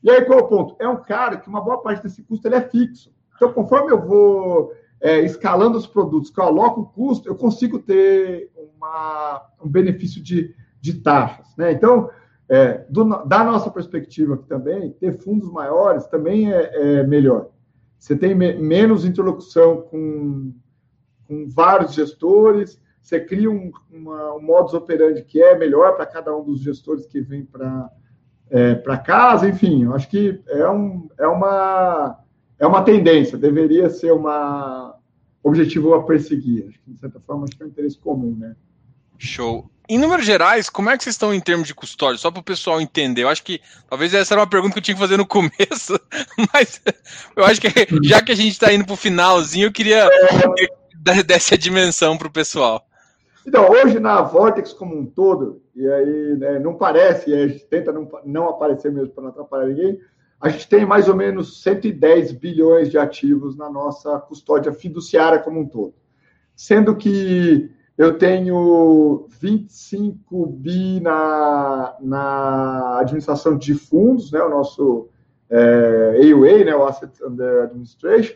E aí qual é o ponto? É um cara que uma boa parte desse custo ele é fixo. Então, conforme eu vou é, escalando os produtos, aloco o custo, eu consigo ter uma, um benefício de, de taxas. Né? Então, é, do, da nossa perspectiva aqui também, ter fundos maiores também é, é melhor. Você tem me, menos interlocução com, com vários gestores, você cria um, uma, um modus operandi que é melhor para cada um dos gestores que vem para é, para casa, enfim, eu acho que é, um, é, uma, é uma tendência, deveria ser uma objetivo a perseguir. Acho que, de certa forma, acho que é um interesse comum, né? Show. Em números gerais, como é que vocês estão em termos de custódia? Só para o pessoal entender. Eu acho que talvez essa era uma pergunta que eu tinha que fazer no começo, mas eu acho que já que a gente está indo para o finalzinho, eu queria dar dessa dimensão para o pessoal. Então, hoje na Vortex como um todo, e aí né, não parece, e a gente tenta não, não aparecer mesmo para não atrapalhar ninguém, a gente tem mais ou menos 110 bilhões de ativos na nossa custódia fiduciária como um todo. Sendo que eu tenho 25 bi na, na administração de fundos, né, o nosso é, AUA, né, o Asset Under Administration,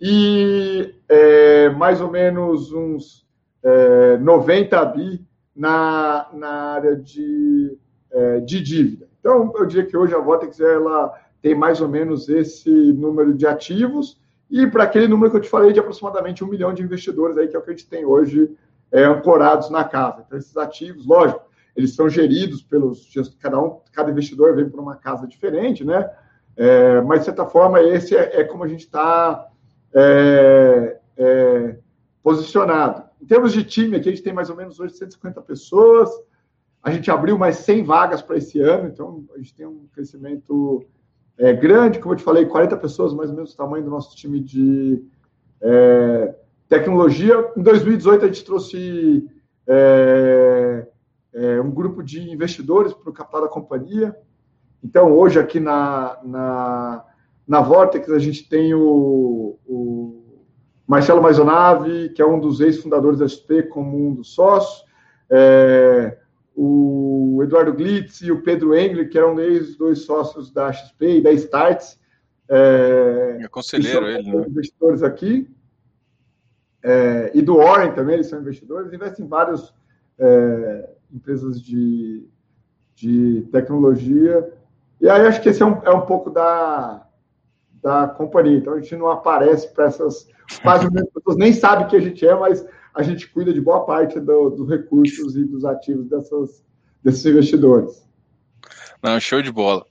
e é, mais ou menos uns é, 90 bi na, na área de, é, de dívida. Então, eu diria que hoje a Votex ela tem mais ou menos esse número de ativos, e para aquele número que eu te falei de aproximadamente um milhão de investidores aí, que é o que a gente tem hoje é, ancorados na casa. Então, esses ativos, lógico, eles são geridos pelos. Cada um, cada investidor vem para uma casa diferente, né? É, mas, de certa forma, esse é, é como a gente está é, é, posicionado. Em termos de time, aqui a gente tem mais ou menos 850 pessoas. a gente abriu mais 100 vagas para esse ano, então a gente tem um crescimento é, grande, como eu te falei, 40 pessoas, mais ou menos o tamanho do nosso time de é, tecnologia. Em 2018, a gente trouxe é, é, um grupo de investidores para o capital da companhia. Então, hoje, aqui na, na, na Vortex, a gente tem o, o Marcelo Maisonave, que é um dos ex-fundadores da XP, como um dos sócios. É, o Eduardo Glitz e o Pedro Engler, que eram ex dois sócios da XP e da Starts. É, é conselheiro ele, né? investidores aqui. É, e do Warren também, eles são investidores, investem em várias é, empresas de, de tecnologia. E aí acho que esse é um, é um pouco da, da companhia. Então a gente não aparece para essas. Quase as pessoas nem sabem que a gente é, mas a gente cuida de boa parte do, dos recursos e dos ativos dessas, desses investidores. Não, show de bola.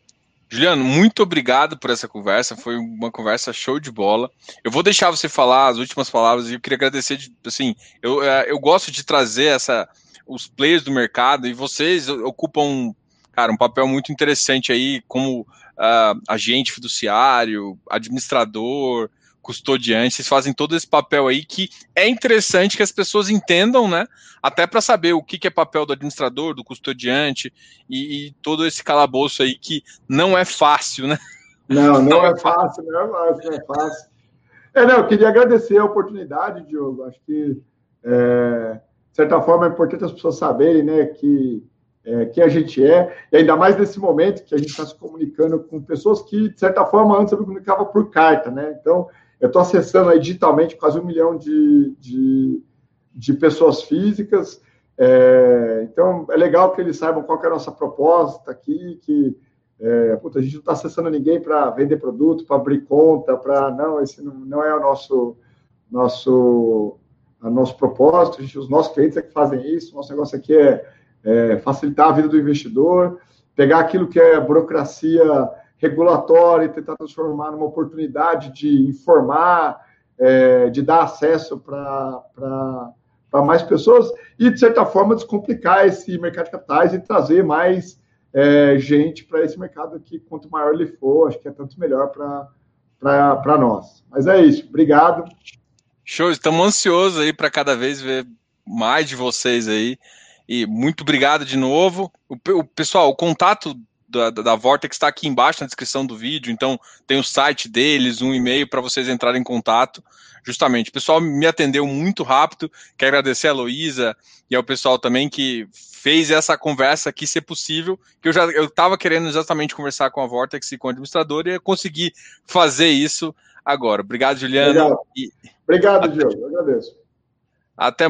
Juliano, muito obrigado por essa conversa. Foi uma conversa show de bola. Eu vou deixar você falar as últimas palavras e eu queria agradecer. De, assim, eu, é, eu gosto de trazer essa, os players do mercado e vocês ocupam, cara, um papel muito interessante aí como uh, agente fiduciário, administrador, custodiante, vocês fazem todo esse papel aí que é interessante que as pessoas entendam, né? Até para saber o que, que é papel do administrador, do custodiante e, e, todo esse calabouço aí que não é fácil, né? Não, não, não é, é fácil, não é fácil, não é fácil. É, não, eu queria agradecer a oportunidade, Diogo. Acho que, é, de certa forma, é importante as pessoas saberem, né, que é, quem a gente é, e ainda mais nesse momento que a gente está se comunicando com pessoas que, de certa forma, antes eu me comunicava por carta, né? Então, eu estou acessando aí digitalmente quase um milhão de, de, de pessoas físicas. É, então, é legal que eles saibam qual é a nossa proposta aqui, que é, puta, a gente não está acessando ninguém para vender produto, para abrir conta, para. Não, esse não, não, é o nosso, nosso, a nosso propósito. Gente, os nossos clientes é que fazem isso. Nosso negócio aqui é, é facilitar a vida do investidor, pegar aquilo que é burocracia regulatória e tentar transformar numa oportunidade de informar, é, de dar acesso para mais pessoas e, de certa forma, descomplicar esse mercado de capitais e trazer mais é, gente para esse mercado que, quanto maior ele for, acho que é tanto melhor para nós. Mas é isso. Obrigado. Show, estamos ansiosos aí para cada vez ver mais de vocês aí. E muito obrigado de novo. O, o pessoal, o contato da, da Vortex está aqui embaixo na descrição do vídeo, então tem o site deles, um e-mail para vocês entrarem em contato. Justamente, o pessoal me atendeu muito rápido. Quero agradecer a Luísa e ao pessoal também que fez essa conversa aqui ser possível, que eu já eu estava querendo exatamente conversar com a Vortex e com o administrador e consegui fazer isso agora. Obrigado, Juliano. Obrigado, e... Obrigado Diogo. Eu agradeço. Até